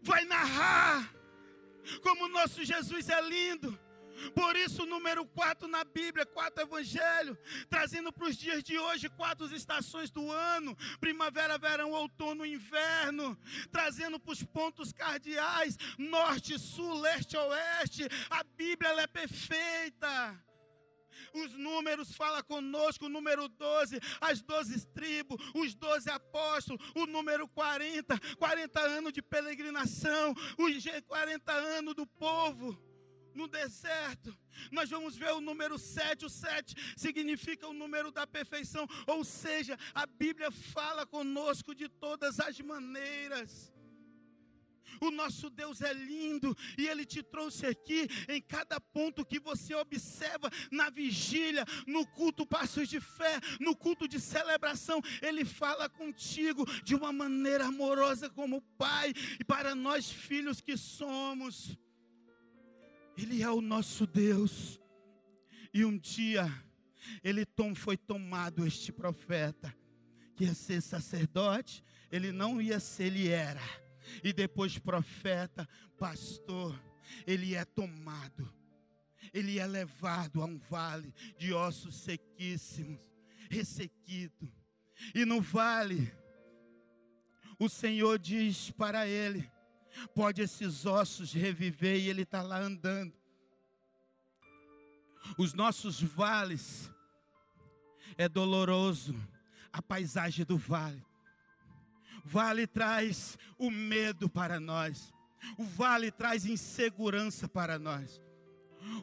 Vai narrar como nosso Jesus é lindo. Por isso, número 4 na Bíblia, quatro evangelhos, trazendo para os dias de hoje quatro estações do ano: primavera, verão, outono, inverno, trazendo para os pontos cardeais: norte, sul, leste, oeste. A Bíblia é perfeita. Os números fala conosco, o número 12, as 12 tribos, os 12 apóstolos, o número 40, 40 anos de peregrinação, os 40 anos do povo no deserto. Nós vamos ver o número 7. O 7 significa o número da perfeição. Ou seja, a Bíblia fala conosco de todas as maneiras. O nosso Deus é lindo e Ele te trouxe aqui em cada ponto que você observa na vigília, no culto Passos de Fé, no culto de celebração. Ele fala contigo de uma maneira amorosa, como Pai, e para nós, filhos que somos. Ele é o nosso Deus. E um dia, ele tom, foi tomado este profeta, que ia ser sacerdote, ele não ia ser, ele era. E depois profeta, pastor, ele é tomado. Ele é levado a um vale de ossos sequíssimos, ressequido. E no vale, o Senhor diz para ele: Pode esses ossos reviver e ele está lá andando. Os nossos vales é doloroso a paisagem do vale. Vale traz o medo para nós. O vale traz insegurança para nós.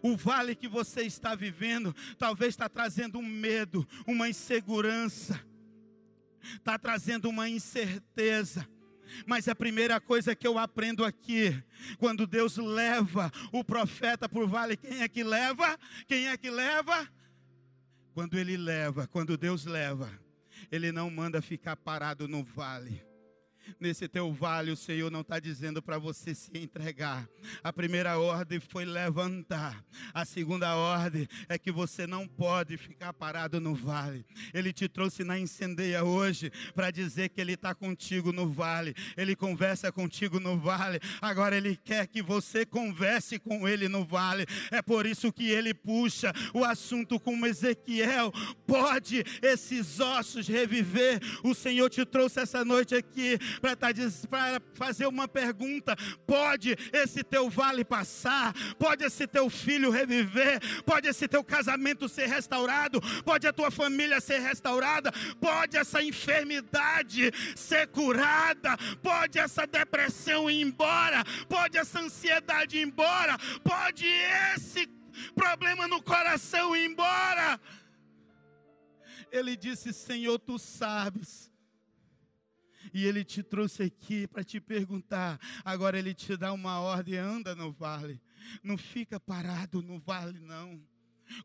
O vale que você está vivendo talvez está trazendo um medo, uma insegurança. está trazendo uma incerteza. Mas a primeira coisa que eu aprendo aqui, quando Deus leva o profeta para o vale, quem é que leva? Quem é que leva? Quando ele leva, quando Deus leva, ele não manda ficar parado no vale. Nesse teu vale, o Senhor não está dizendo para você se entregar. A primeira ordem foi levantar. A segunda ordem é que você não pode ficar parado no vale. Ele te trouxe na incendeia hoje para dizer que Ele está contigo no vale. Ele conversa contigo no vale. Agora Ele quer que você converse com Ele no vale. É por isso que Ele puxa o assunto com Ezequiel. Pode esses ossos reviver? O Senhor te trouxe essa noite aqui para tá fazer uma pergunta: pode esse teu vale passar? Pode esse teu filho reviver? Pode esse teu casamento ser restaurado? Pode a tua família ser restaurada? Pode essa enfermidade ser curada? Pode essa depressão ir embora? Pode essa ansiedade ir embora? Pode esse problema no coração ir embora? Ele disse: Senhor, tu sabes e ele te trouxe aqui para te perguntar. Agora ele te dá uma ordem: anda no vale. Não fica parado no vale, não.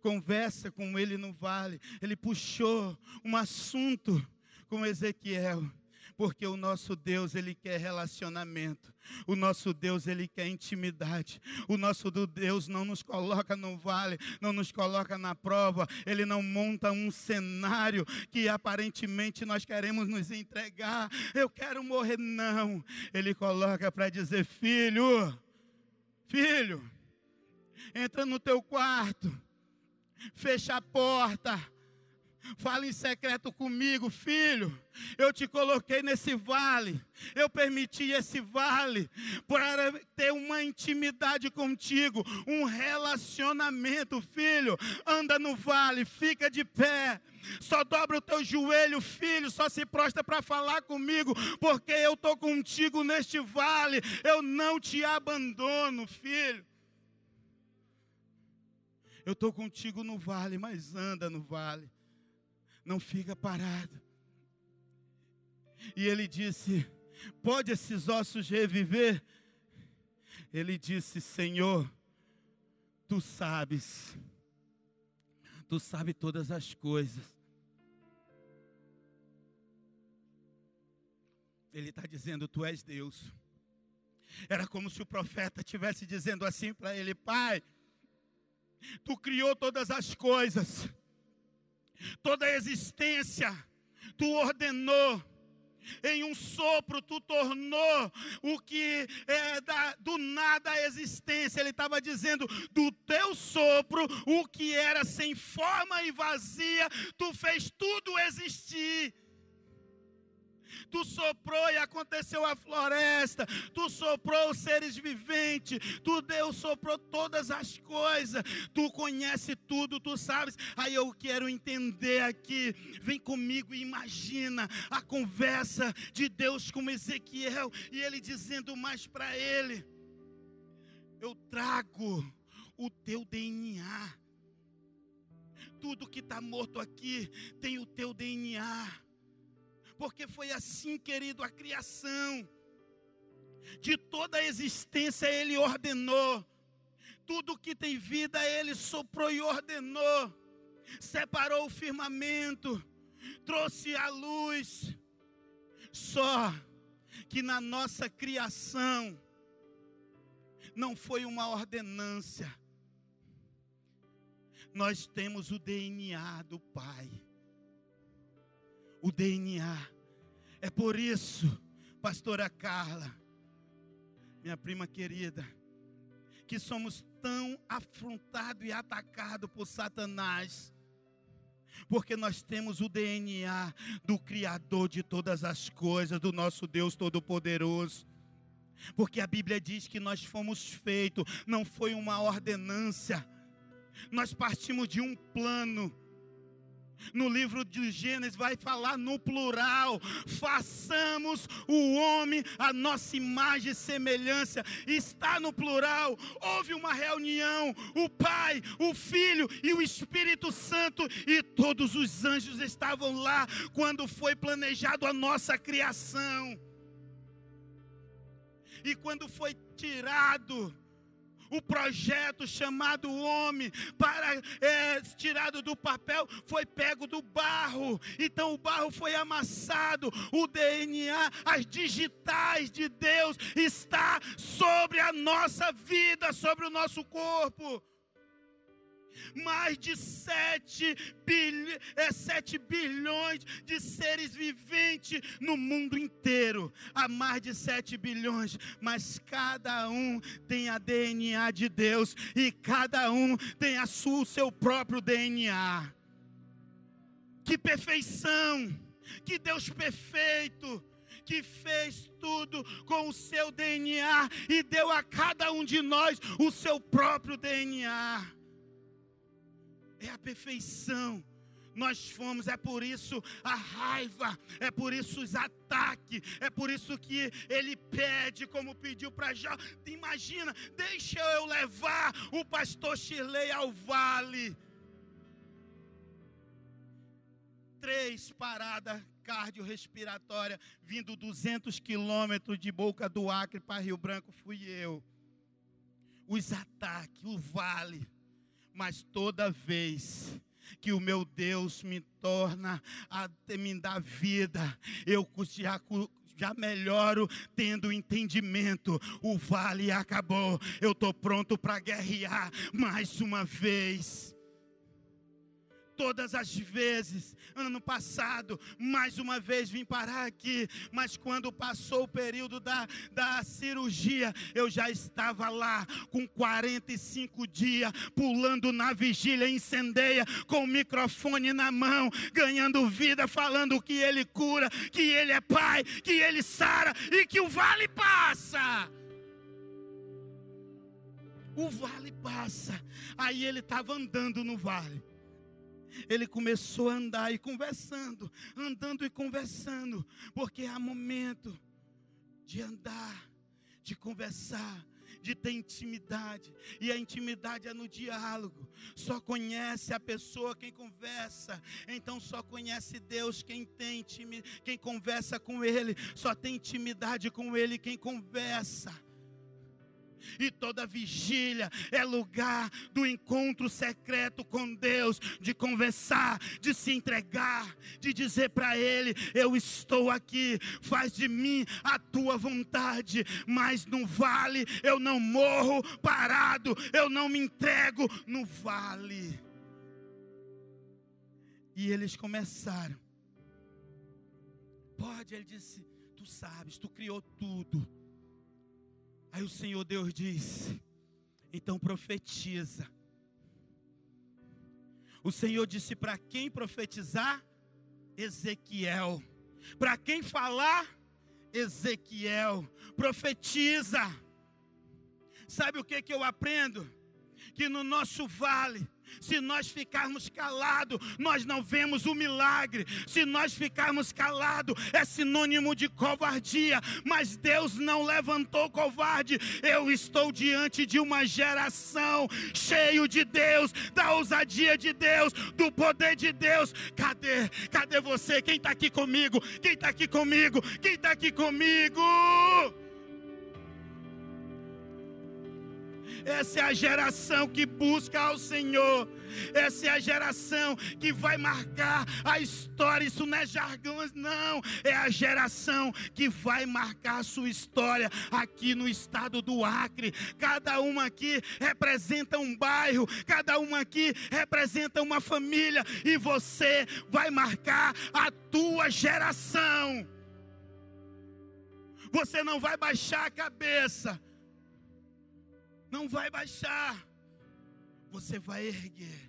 Conversa com ele no vale. Ele puxou um assunto com Ezequiel porque o nosso Deus, ele quer relacionamento. O nosso Deus, ele quer intimidade. O nosso Deus não nos coloca no vale, não nos coloca na prova. Ele não monta um cenário que aparentemente nós queremos nos entregar. Eu quero morrer, não. Ele coloca para dizer: "Filho, filho, entra no teu quarto. Fecha a porta Fala em secreto comigo, filho. Eu te coloquei nesse vale. Eu permiti esse vale para ter uma intimidade contigo, um relacionamento, filho. Anda no vale, fica de pé. Só dobra o teu joelho, filho. Só se prostra para falar comigo, porque eu estou contigo neste vale. Eu não te abandono, filho. Eu estou contigo no vale, mas anda no vale não fica parado. E ele disse: Pode esses ossos reviver? Ele disse: Senhor, tu sabes, tu sabes todas as coisas. Ele está dizendo: Tu és Deus. Era como se o profeta estivesse dizendo assim para ele: Pai, tu criou todas as coisas toda a existência, tu ordenou. Em um sopro, tu tornou o que é da, do nada a existência. Ele estava dizendo: do teu sopro, o que era sem forma e vazia, tu fez tudo existir. Tu soprou e aconteceu a floresta. Tu soprou os seres viventes. Tu Deus soprou todas as coisas. Tu conhece tudo, tu sabes. Aí eu quero entender aqui. Vem comigo e imagina a conversa de Deus com Ezequiel e ele dizendo mais para ele: Eu trago o teu DNA. Tudo que está morto aqui tem o teu DNA porque foi assim, querido, a criação. De toda a existência ele ordenou. Tudo que tem vida ele soprou e ordenou. Separou o firmamento, trouxe a luz. Só que na nossa criação não foi uma ordenância. Nós temos o DNA do Pai o DNA. É por isso, pastora Carla, minha prima querida, que somos tão afrontados e atacados por Satanás, porque nós temos o DNA do Criador de todas as coisas, do nosso Deus Todo-Poderoso. Porque a Bíblia diz que nós fomos feitos, não foi uma ordenância, nós partimos de um plano no livro de Gênesis vai falar no plural: façamos o homem a nossa imagem e semelhança. Está no plural. Houve uma reunião, o Pai, o Filho e o Espírito Santo, e todos os anjos estavam lá quando foi planejado a nossa criação. E quando foi tirado o projeto chamado homem, para é, tirado do papel, foi pego do barro. Então o barro foi amassado. O DNA, as digitais de Deus está sobre a nossa vida, sobre o nosso corpo mais de 7, bilhões, é, 7 bilhões de seres viventes no mundo inteiro. Há mais de 7 bilhões, mas cada um tem a DNA de Deus e cada um tem a sua, o seu próprio DNA. Que perfeição! Que Deus perfeito! que fez tudo com o seu DNA e deu a cada um de nós o seu próprio DNA é a perfeição. Nós fomos, é por isso a raiva, é por isso os ataques, é por isso que ele pede, como pediu para Jó. Imagina, deixa eu levar o pastor Shirley ao vale. Três paradas cardiorrespiratórias, vindo 200 quilômetros de Boca do Acre para Rio Branco, fui eu. Os ataques, o vale mas toda vez que o meu Deus me torna a me dar vida, eu já já melhoro tendo entendimento. O vale acabou. Eu estou pronto para guerrear mais uma vez todas as vezes. Ano passado, mais uma vez vim parar aqui, mas quando passou o período da, da cirurgia, eu já estava lá com 45 dias, pulando na vigília incendeia, com o microfone na mão, ganhando vida, falando que Ele cura, que Ele é Pai, que Ele sara e que o vale passa o vale passa. Aí ele estava andando no vale ele começou a andar e conversando, andando e conversando, porque há momento de andar, de conversar, de ter intimidade, e a intimidade é no diálogo. Só conhece a pessoa quem conversa, então só conhece Deus quem tem quem conversa com Ele, só tem intimidade com Ele quem conversa e toda vigília é lugar do encontro secreto com Deus, de conversar, de se entregar, de dizer para Ele: Eu estou aqui, faz de mim a tua vontade, mas no vale eu não morro parado, eu não me entrego no vale. E eles começaram. Pode, ele disse: Tu sabes, tu criou tudo Aí o Senhor Deus diz: então profetiza. O Senhor disse para quem profetizar? Ezequiel. Para quem falar? Ezequiel. Profetiza. Sabe o que, que eu aprendo? Que no nosso vale se nós ficarmos calados, nós não vemos o milagre. Se nós ficarmos calados, é sinônimo de covardia. Mas Deus não levantou covarde. Eu estou diante de uma geração cheio de Deus, da ousadia de Deus, do poder de Deus. Cadê? Cadê você? Quem está aqui comigo? Quem está aqui comigo? Quem está aqui comigo? Essa é a geração que busca ao Senhor. Essa é a geração que vai marcar a história. Isso não é jargão, não. É a geração que vai marcar a sua história aqui no estado do Acre. Cada uma aqui representa um bairro, cada uma aqui representa uma família. E você vai marcar a tua geração. Você não vai baixar a cabeça não vai baixar. Você vai erguer.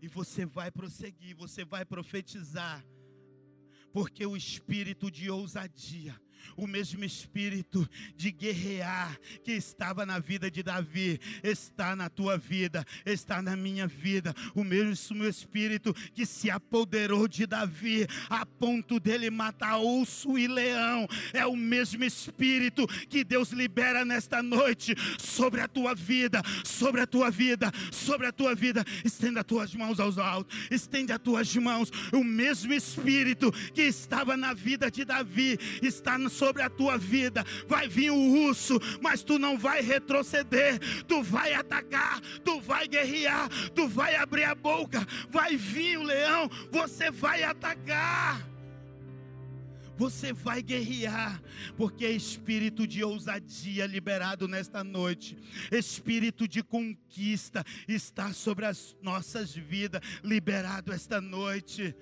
E você vai prosseguir, você vai profetizar. Porque o espírito de ousadia, o mesmo espírito de guerrear que estava na vida de Davi, está na tua vida, está na minha vida. O mesmo espírito que se apoderou de Davi a ponto dele matar urso e leão, é o mesmo espírito que Deus libera nesta noite sobre a tua vida, sobre a tua vida, sobre a tua vida. Estenda as tuas mãos aos altos, estende as tuas mãos. O mesmo espírito que estava na vida de Davi está sobre sobre a tua vida. Vai vir o urso, mas tu não vai retroceder. Tu vai atacar, tu vai guerrear, tu vai abrir a boca. Vai vir o leão, você vai atacar. Você vai guerrear, porque é espírito de ousadia liberado nesta noite, espírito de conquista está sobre as nossas vidas, liberado esta noite.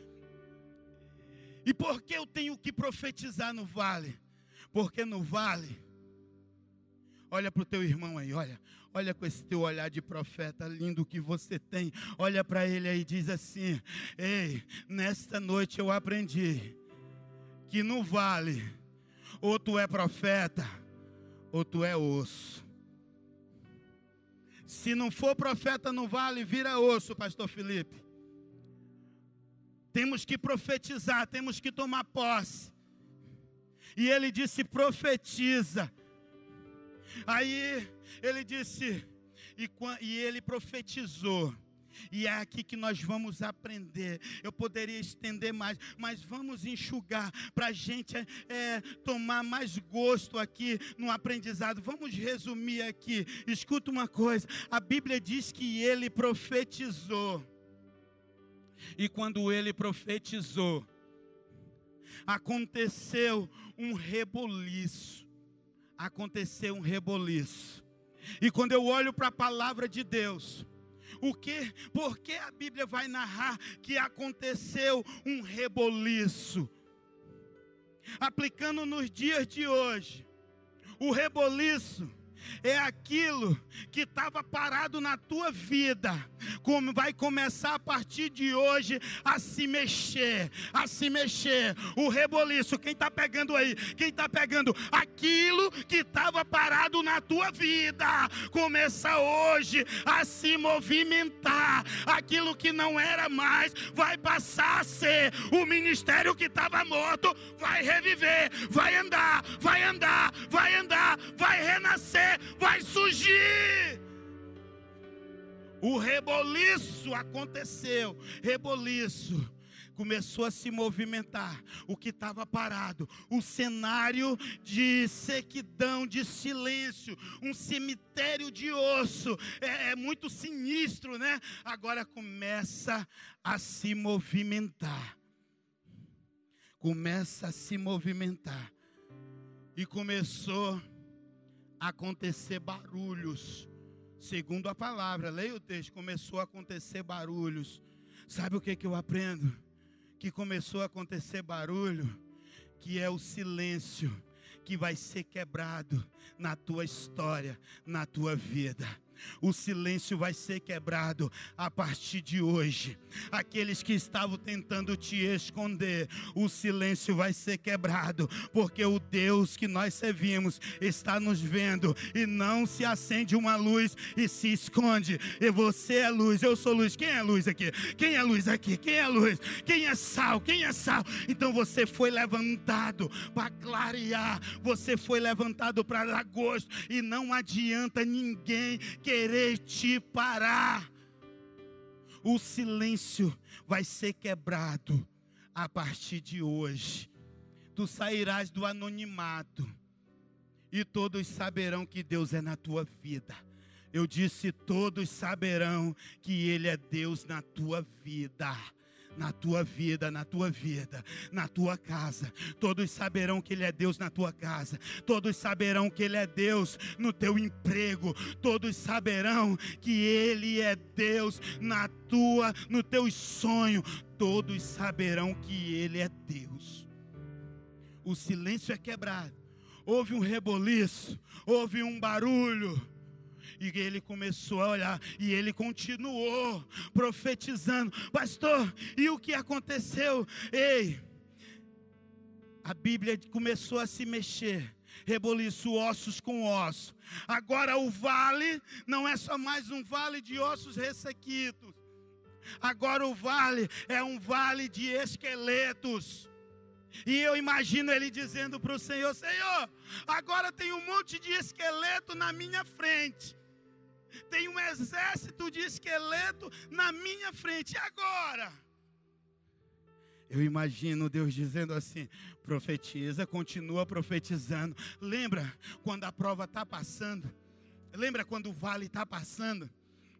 E por que eu tenho que profetizar no vale? Porque no vale, olha para o teu irmão aí, olha, olha com esse teu olhar de profeta lindo que você tem, olha para ele aí e diz assim: Ei, nesta noite eu aprendi que no vale, ou tu é profeta, ou tu é osso. Se não for profeta no vale, vira osso, pastor Felipe. Temos que profetizar, temos que tomar posse. E ele disse: profetiza. Aí ele disse, e, e ele profetizou. E é aqui que nós vamos aprender. Eu poderia estender mais, mas vamos enxugar para a gente é, é, tomar mais gosto aqui no aprendizado. Vamos resumir aqui. Escuta uma coisa: a Bíblia diz que ele profetizou. E quando ele profetizou, aconteceu um reboliço. Aconteceu um reboliço. E quando eu olho para a palavra de Deus, o que? Por que a Bíblia vai narrar que aconteceu um reboliço? Aplicando nos dias de hoje, o reboliço é aquilo que estava parado na tua vida, como vai começar a partir de hoje a se mexer, a se mexer. O reboliço, quem está pegando aí? Quem está pegando aquilo que estava parado na tua vida, começa hoje a se movimentar. Aquilo que não era mais vai passar a ser. O ministério que estava morto vai reviver, vai andar, vai andar, vai andar, vai renascer vai surgir. O reboliço aconteceu, reboliço começou a se movimentar, o que estava parado, o cenário de sequidão, de silêncio, um cemitério de osso, é, é, muito sinistro, né? Agora começa a se movimentar, começa a se movimentar, e começou acontecer barulhos. Segundo a palavra, leia o texto, começou a acontecer barulhos. Sabe o que, que eu aprendo? Que começou a acontecer barulho, que é o silêncio que vai ser quebrado na tua história, na tua vida o silêncio vai ser quebrado a partir de hoje. Aqueles que estavam tentando te esconder, o silêncio vai ser quebrado, porque o Deus que nós servimos está nos vendo e não se acende uma luz e se esconde. E você é luz, eu sou luz. Quem é luz aqui? Quem é luz aqui? Quem é luz? Quem é sal? Quem é sal? Então você foi levantado para clarear, você foi levantado para dar gosto e não adianta ninguém querer te parar. O silêncio vai ser quebrado a partir de hoje. Tu sairás do anonimato e todos saberão que Deus é na tua vida. Eu disse: todos saberão que Ele é Deus na tua vida na tua vida, na tua vida, na tua casa. Todos saberão que Ele é Deus na tua casa. Todos saberão que Ele é Deus no teu emprego. Todos saberão que Ele é Deus na tua, no teu sonho. Todos saberão que Ele é Deus. O silêncio é quebrado. Houve um reboliço, houve um barulho e ele começou a olhar e ele continuou profetizando: Pastor, e o que aconteceu? Ei, A Bíblia começou a se mexer. Reboliço ossos com osso. Agora o vale não é só mais um vale de ossos ressequidos. Agora o vale é um vale de esqueletos. E eu imagino ele dizendo para o Senhor: Senhor, agora tem um monte de esqueleto na minha frente. Tem um exército de esqueleto na minha frente. Agora? Eu imagino Deus dizendo assim: profetiza, continua profetizando. Lembra quando a prova está passando? Lembra quando o vale está passando?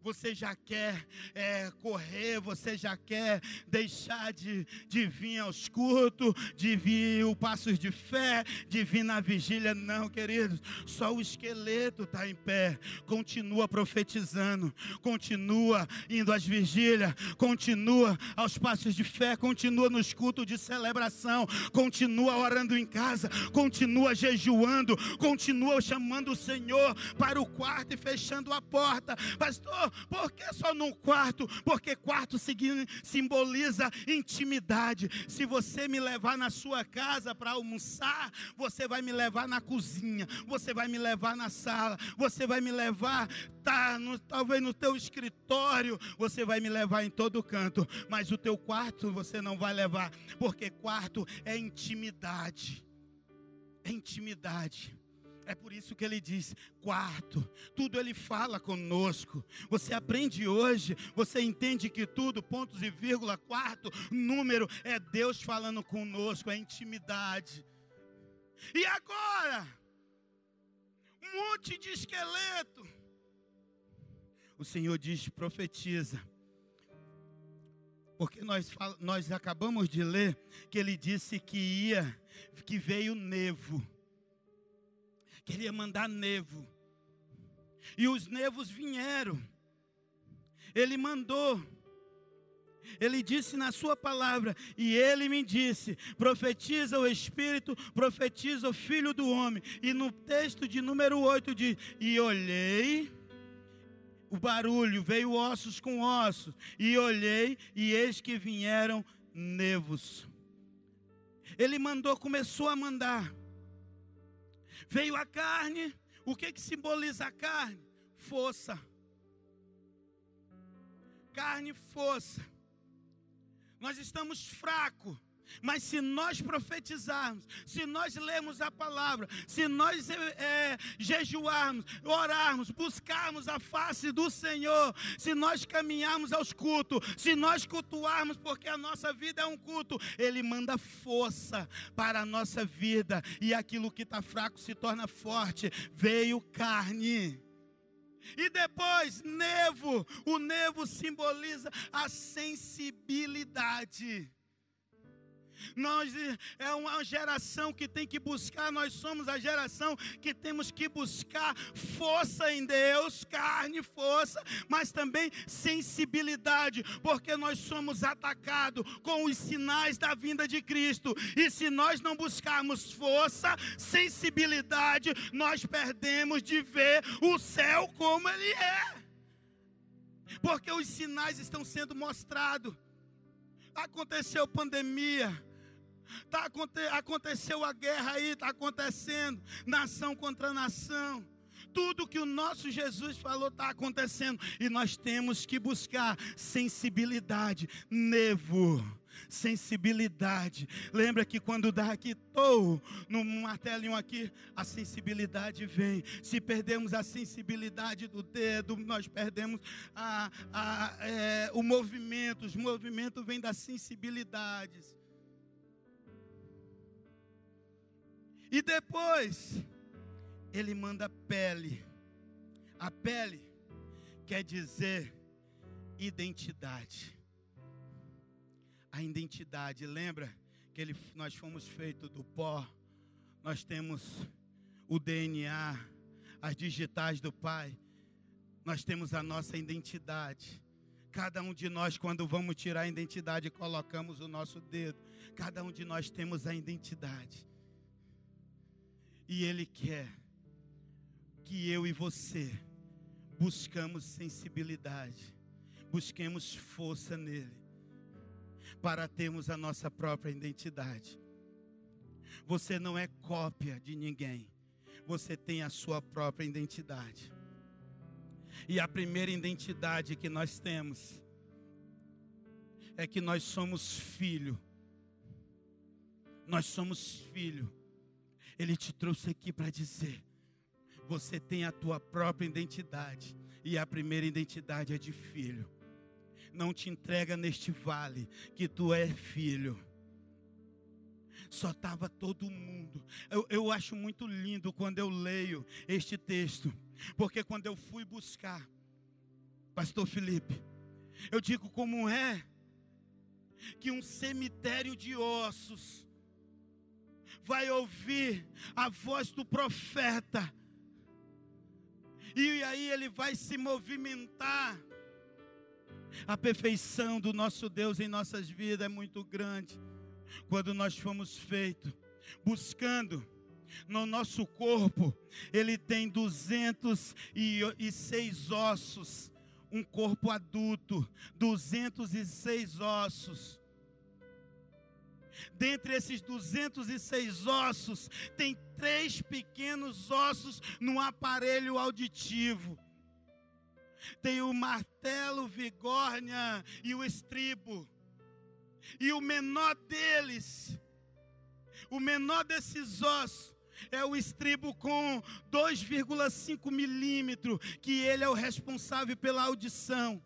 Você já quer é, correr, você já quer deixar de, de vir aos cultos, de vir o passos de fé, de vir na vigília. Não, queridos, só o esqueleto está em pé. Continua profetizando, continua indo às vigílias, continua aos passos de fé, continua nos cultos de celebração, continua orando em casa, continua jejuando, continua chamando o Senhor para o quarto e fechando a porta. Pastor, por que só no quarto? Porque quarto simboliza intimidade. Se você me levar na sua casa para almoçar, você vai me levar na cozinha, você vai me levar na sala, você vai me levar tá no, talvez no teu escritório, você vai me levar em todo canto, mas o teu quarto você não vai levar, porque quarto é intimidade. É intimidade. É por isso que ele diz: quarto, tudo ele fala conosco. Você aprende hoje, você entende que tudo, pontos e vírgula, quarto, número, é Deus falando conosco, é intimidade. E agora? Um monte de esqueleto. O Senhor diz: profetiza. Porque nós, nós acabamos de ler que ele disse que ia, que veio nevo queria mandar nevo. E os nevos vieram. Ele mandou. Ele disse na sua palavra, e ele me disse: profetiza o Espírito, profetiza o Filho do Homem. E no texto de número 8 diz: E olhei, o barulho, veio ossos com ossos, e olhei, e eis que vieram nevos. Ele mandou, começou a mandar. Veio a carne. O que que simboliza a carne? Força. Carne, força. Nós estamos fracos. Mas se nós profetizarmos, se nós lermos a palavra, se nós é, jejuarmos, orarmos, buscarmos a face do Senhor, se nós caminharmos aos cultos, se nós cultuarmos, porque a nossa vida é um culto, Ele manda força para a nossa vida, e aquilo que está fraco se torna forte. Veio carne. E depois, nevo. O nevo simboliza a sensibilidade. Nós é uma geração que tem que buscar, nós somos a geração que temos que buscar força em Deus, carne, força, mas também sensibilidade, porque nós somos atacados com os sinais da vinda de Cristo. E se nós não buscarmos força, sensibilidade, nós perdemos de ver o céu como ele é. Porque os sinais estão sendo mostrados. Aconteceu pandemia, Tá, aconteceu a guerra aí, está acontecendo, nação contra nação. Tudo que o nosso Jesus falou está acontecendo e nós temos que buscar sensibilidade, nevo sensibilidade. Lembra que quando dá aqui, tô no martelinho aqui, a sensibilidade vem. Se perdemos a sensibilidade do dedo, nós perdemos a, a, é, o movimento. Os movimentos vêm das sensibilidades. E depois, ele manda pele. A pele quer dizer identidade. A identidade, lembra que ele, nós fomos feitos do pó, nós temos o DNA, as digitais do Pai, nós temos a nossa identidade. Cada um de nós, quando vamos tirar a identidade, colocamos o nosso dedo. Cada um de nós temos a identidade. E Ele quer que eu e você buscamos sensibilidade, busquemos força nele, para termos a nossa própria identidade. Você não é cópia de ninguém. Você tem a sua própria identidade. E a primeira identidade que nós temos é que nós somos filho. Nós somos filho. Ele te trouxe aqui para dizer: você tem a tua própria identidade. E a primeira identidade é de filho. Não te entrega neste vale que tu é filho só estava todo mundo. Eu, eu acho muito lindo quando eu leio este texto, porque quando eu fui buscar, Pastor Felipe, eu digo como é que um cemitério de ossos vai ouvir a voz do profeta, e aí ele vai se movimentar. A perfeição do nosso Deus em nossas vidas é muito grande quando nós fomos feitos, buscando no nosso corpo, ele tem 206 ossos, um corpo adulto, 206 ossos. Dentre esses 206 ossos, tem três pequenos ossos no aparelho auditivo. Tem o martelo, vigórnia e o estribo. E o menor deles, o menor desses ossos, é o estribo com 2,5 milímetros, que ele é o responsável pela audição.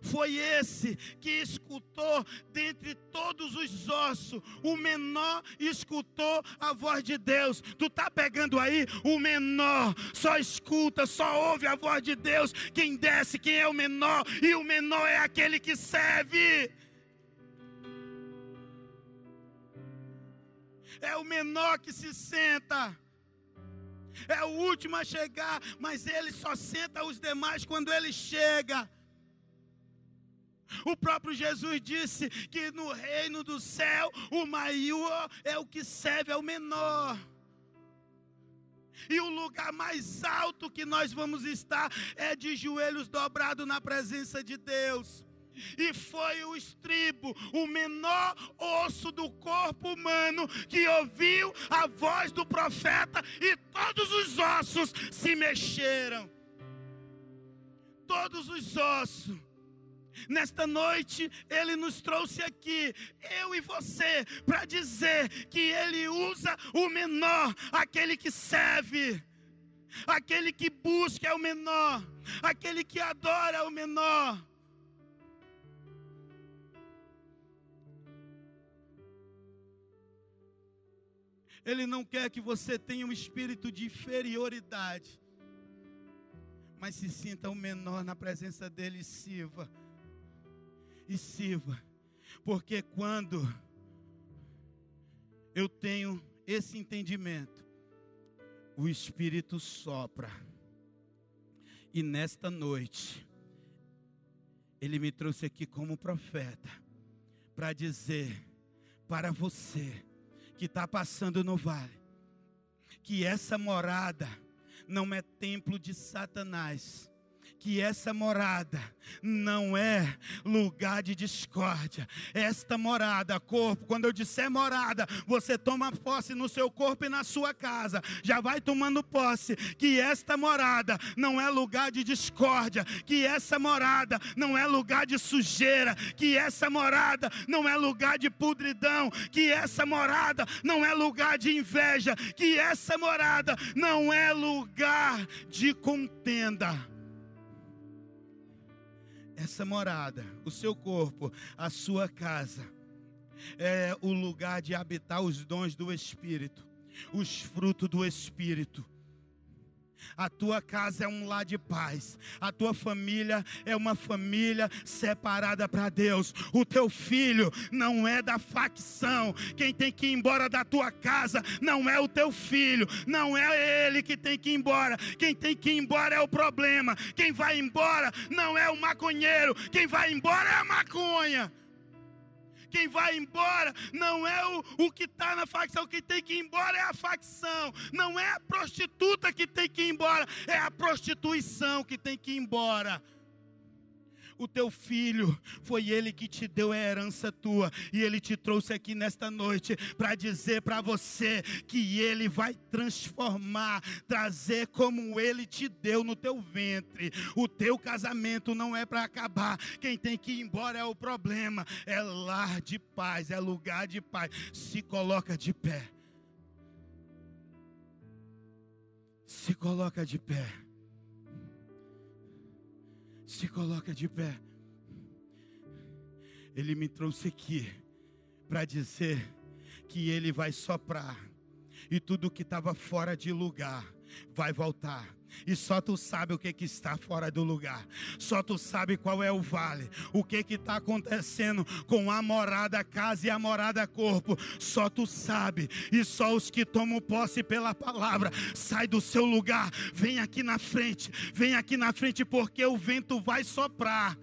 Foi esse que escutou dentre todos os ossos, o menor escutou a voz de Deus. Tu tá pegando aí? O menor só escuta, só ouve a voz de Deus. Quem desce, quem é o menor? E o menor é aquele que serve. é o menor que se senta. É o último a chegar, mas ele só senta os demais quando ele chega. O próprio Jesus disse que no reino do céu o maior é o que serve ao menor. E o lugar mais alto que nós vamos estar é de joelhos dobrados na presença de Deus e foi o estribo, o menor osso do corpo humano, que ouviu a voz do profeta e todos os ossos se mexeram. Todos os ossos. Nesta noite, Ele nos trouxe aqui, eu e você, para dizer que Ele usa o menor, aquele que serve, aquele que busca é o menor, aquele que adora é o menor. Ele não quer que você tenha um espírito de inferioridade, mas se sinta o menor na presença dele e sirva. E sirva, porque quando eu tenho esse entendimento, o Espírito sopra. E nesta noite, Ele me trouxe aqui como profeta, para dizer para você, que está passando no vale, que essa morada não é templo de Satanás, que essa morada não é lugar de discórdia. Esta morada, corpo, quando eu disser morada, você toma posse no seu corpo e na sua casa. Já vai tomando posse que esta morada não é lugar de discórdia, que essa morada não é lugar de sujeira, que essa morada não é lugar de pudridão, que essa morada não é lugar de inveja, que essa morada não é lugar de contenda essa morada, o seu corpo, a sua casa, é o lugar de habitar os dons do Espírito, os frutos do Espírito. A tua casa é um lar de paz. A tua família é uma família separada para Deus. O teu filho não é da facção. Quem tem que ir embora da tua casa não é o teu filho, não é ele que tem que ir embora. Quem tem que ir embora é o problema. Quem vai embora não é o maconheiro. Quem vai embora é a maconha. Quem vai embora não é o, o que está na facção, quem tem que ir embora é a facção. Não é a prostituta que tem que ir embora, é a prostituição que tem que ir embora. O teu filho, foi ele que te deu a herança tua. E ele te trouxe aqui nesta noite para dizer para você que ele vai transformar, trazer como ele te deu no teu ventre. O teu casamento não é para acabar. Quem tem que ir embora é o problema. É lar de paz, é lugar de paz. Se coloca de pé. Se coloca de pé. Se coloca de pé. Ele me trouxe aqui para dizer que ele vai soprar e tudo que estava fora de lugar vai voltar. E só tu sabe o que, que está fora do lugar. Só tu sabe qual é o vale. O que que está acontecendo com a morada casa e a morada corpo. Só tu sabe. E só os que tomam posse pela palavra. Sai do seu lugar. Vem aqui na frente. Vem aqui na frente porque o vento vai soprar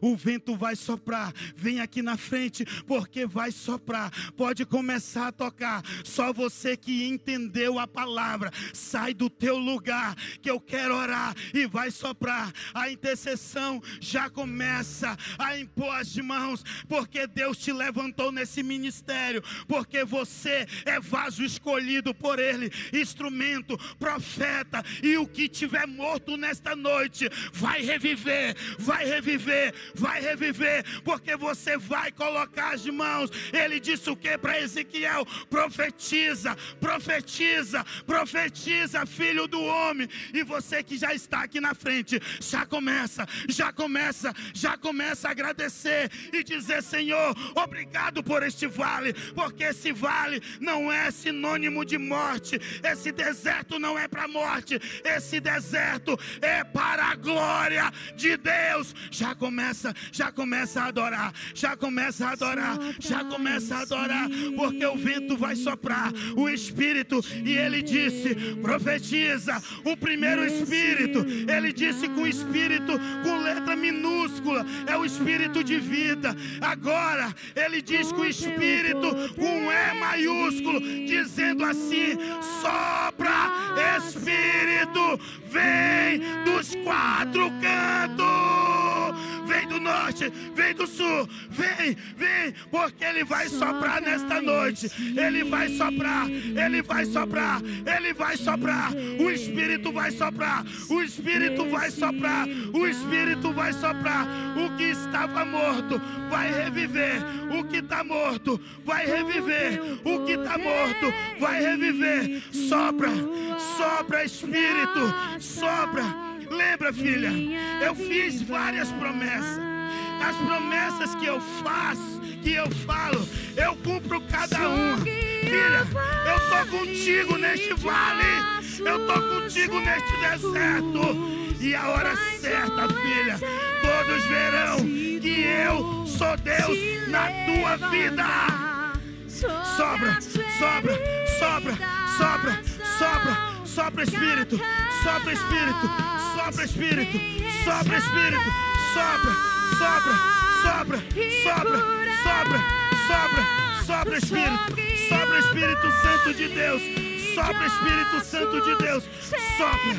o vento vai soprar. Vem aqui na frente, porque vai soprar. Pode começar a tocar. Só você que entendeu a palavra, sai do teu lugar, que eu quero orar e vai soprar. A intercessão já começa a impor as mãos, porque Deus te levantou nesse ministério, porque você é vaso escolhido por Ele, instrumento, profeta, e o que tiver morto nesta noite vai reviver, vai reviver, vai reviver, porque você vai colocar as mãos. Ele disse o que para Ezequiel? Profetiza, profetiza, profetiza, filho do homem. E você que já está aqui na frente, já começa, já começa, já começa a agradecer e dizer: Senhor, obrigado por este vale, porque esse vale não é sinônimo de morte, esse deserto não é para morte, esse deserto é para a glória de Deus. Já começa começa, já começa a adorar, já começa a adorar, já começa a adorar, porque o vento vai soprar, o Espírito, e ele disse: profetiza, o primeiro Espírito, ele disse com Espírito, com letra minúscula, é o Espírito de vida. Agora, ele diz com Espírito, com E maiúsculo, dizendo assim: sopra, Espírito, vem dos quatro cantos vem do norte, vem do sul, vem, vem, porque Ele vai soprar nesta noite. Ele vai soprar, Ele vai soprar, Ele vai soprar. O Espírito vai soprar, o Espírito vai soprar, o Espírito vai soprar. O que estava morto vai reviver, o que está morto vai reviver, o que está morto vai reviver. Sopra, sopra, Espírito, sopra. Lembra, filha, eu fiz várias promessas. As promessas que eu faço, que eu falo, eu cumpro cada uma. Filha, eu tô contigo neste vale. Eu tô contigo neste deserto. E a hora certa, filha, todos verão que eu sou Deus na tua vida. Sobra, sobra, sobra, sobra, sobra Sopra Espírito, sopra Espírito, sopra Espírito, sopra Espírito, sopra, sopra, sopra, sopra, sopra, sopra, sopra Espírito, sopra Espírito Santo de Deus, sopra Espírito Santo de Deus, sopra,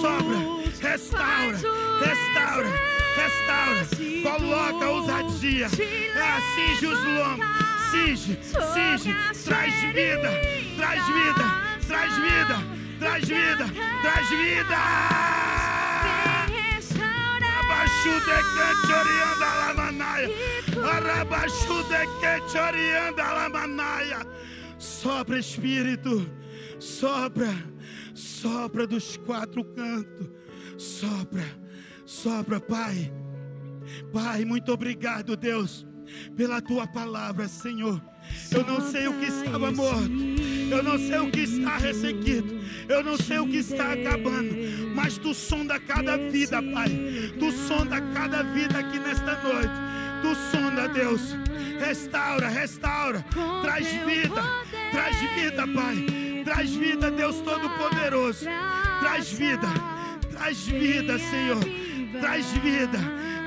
sopra, restaura, restaura, restaura, coloca ousadia, cinge os lombos, cinge, cinge, traz vida, traz vida, traz vida traz vida, traz vida. Abaixude que chorianda la manaia. Arabaixude que chorianda la manaia. Sopra Espírito, sopra, sopra dos quatro cantos, sopra, sopra, Pai. Pai, muito obrigado, Deus, pela tua palavra, Senhor. Eu não sei o que estava morto. Eu não sei o que está ressequido. Eu não sei o que está acabando. Mas tu sonda cada vida, Pai. Tu sonda cada vida aqui nesta noite. Tu sonda, Deus. Restaura, restaura. Traz vida. Traz vida, Pai. Traz vida, Deus Todo-Poderoso. Traz vida. Traz vida, Senhor. Traz vida.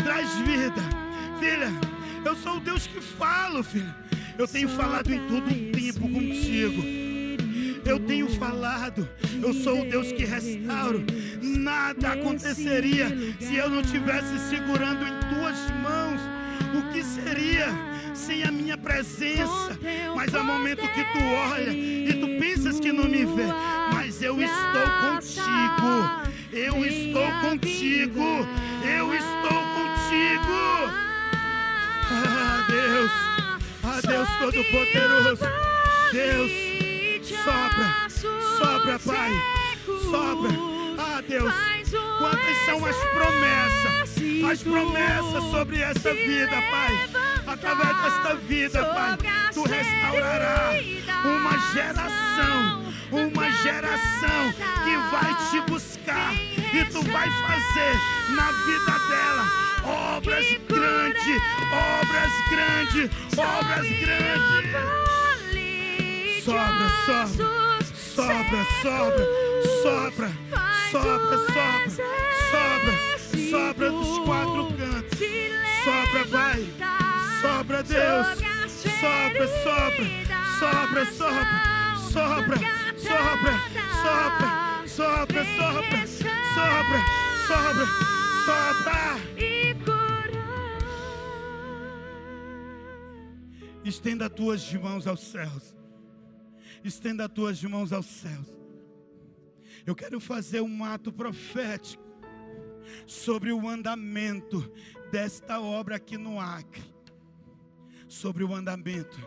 Traz vida. Filha, eu sou o Deus que falo, filha. Eu tenho falado em todo o tempo contigo. Eu tenho falado, eu sou o Deus que restauro. Nada aconteceria se eu não tivesse segurando em tuas mãos. O que seria sem a minha presença? Mas há momento que tu olha e tu pensas que não me vê, mas eu estou contigo. Eu estou contigo. Eu estou contigo. Ah, Deus. Ah, Deus Todo-Poderoso. Deus, sopra. Sopra, Pai. Sopra. Ah, Deus. Quantas são as promessas? As promessas sobre essa vida, Pai. Através desta vida, Pai. Tu restaurará uma geração. Uma geração que vai te buscar. E tu vai fazer na vida dela obras grandes, obras grandes, obras grandes. Sobra, sobra, sobra, sobra, sobra, sobra, sobra, sobra, dos quatro cantos. Sobra, Pai. Sobra, Deus. Sobra, sobra, sobra, sobra, sobra, sobra, sobra, sobra, sobra, sobra, sobra, sobra. Estenda as tuas mãos aos céus. Estenda as tuas mãos aos céus. Eu quero fazer um ato profético sobre o andamento desta obra aqui no Acre. Sobre o andamento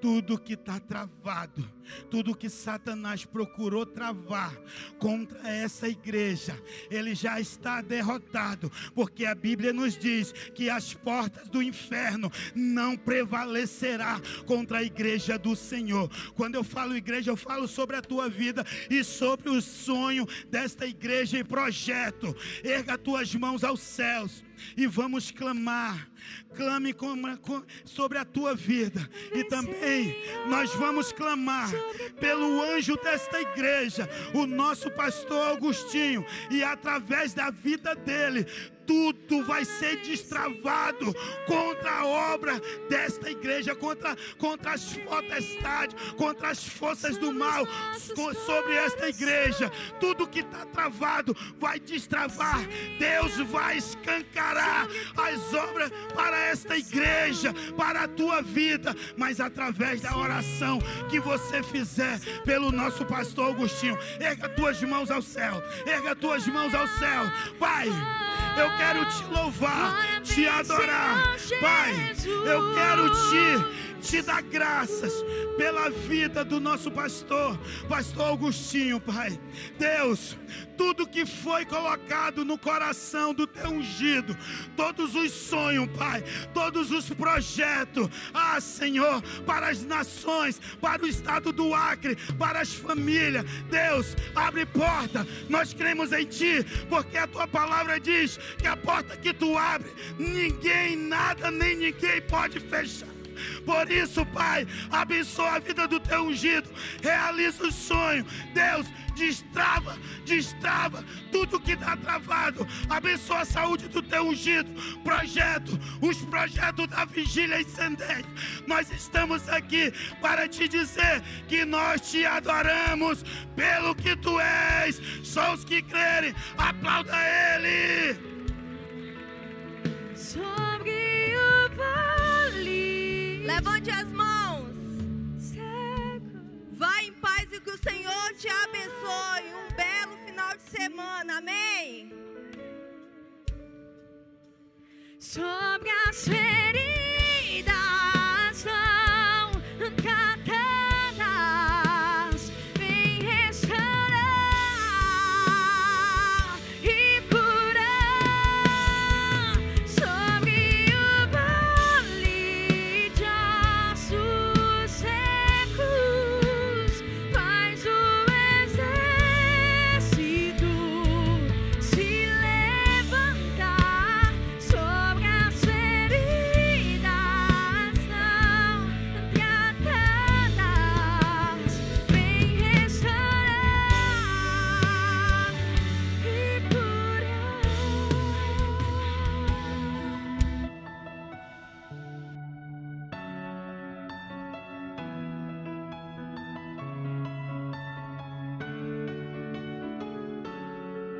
tudo que está travado, tudo que Satanás procurou travar contra essa igreja, ele já está derrotado, porque a Bíblia nos diz que as portas do inferno não prevalecerá contra a igreja do Senhor. Quando eu falo igreja, eu falo sobre a tua vida e sobre o sonho desta igreja e projeto. Erga tuas mãos aos céus e vamos clamar. Clame sobre a tua vida. E também nós vamos clamar pelo anjo desta igreja, o nosso pastor Agostinho. E através da vida dele, tudo vai ser destravado contra a obra desta igreja, contra, contra as potestades, contra as forças do mal sobre esta igreja. Tudo que está travado vai destravar. Deus vai escancarar as obras para esta igreja, para a tua vida, mas através da oração que você fizer pelo nosso pastor Agostinho. Erga tuas mãos ao céu, erga tuas mãos ao céu, Pai. Eu quero te louvar, te adorar. Pai, eu quero te te dar graças pela vida do nosso pastor, pastor Augustinho, Pai. Deus, tudo que foi colocado no coração do teu ungido, todos os sonhos, Pai, todos os projetos, ah, Senhor, para as nações, para o estado do Acre, para as famílias. Deus, abre porta. Nós cremos em ti, porque a tua palavra diz que a porta que tu abre, ninguém, nada, nem ninguém pode fechar. Por isso, Pai, abençoa a vida do teu ungido, realiza o sonho. Deus, destrava, destrava tudo que está travado. Abençoa a saúde do teu ungido. Projeto, os projetos da vigília incendeia. Nós estamos aqui para te dizer que nós te adoramos pelo que tu és. Só os que crerem, aplauda Ele. Vale. Levante as mãos. Vá em paz e que o Senhor te abençoe. Um belo final de semana. Amém. Sobre as feridas.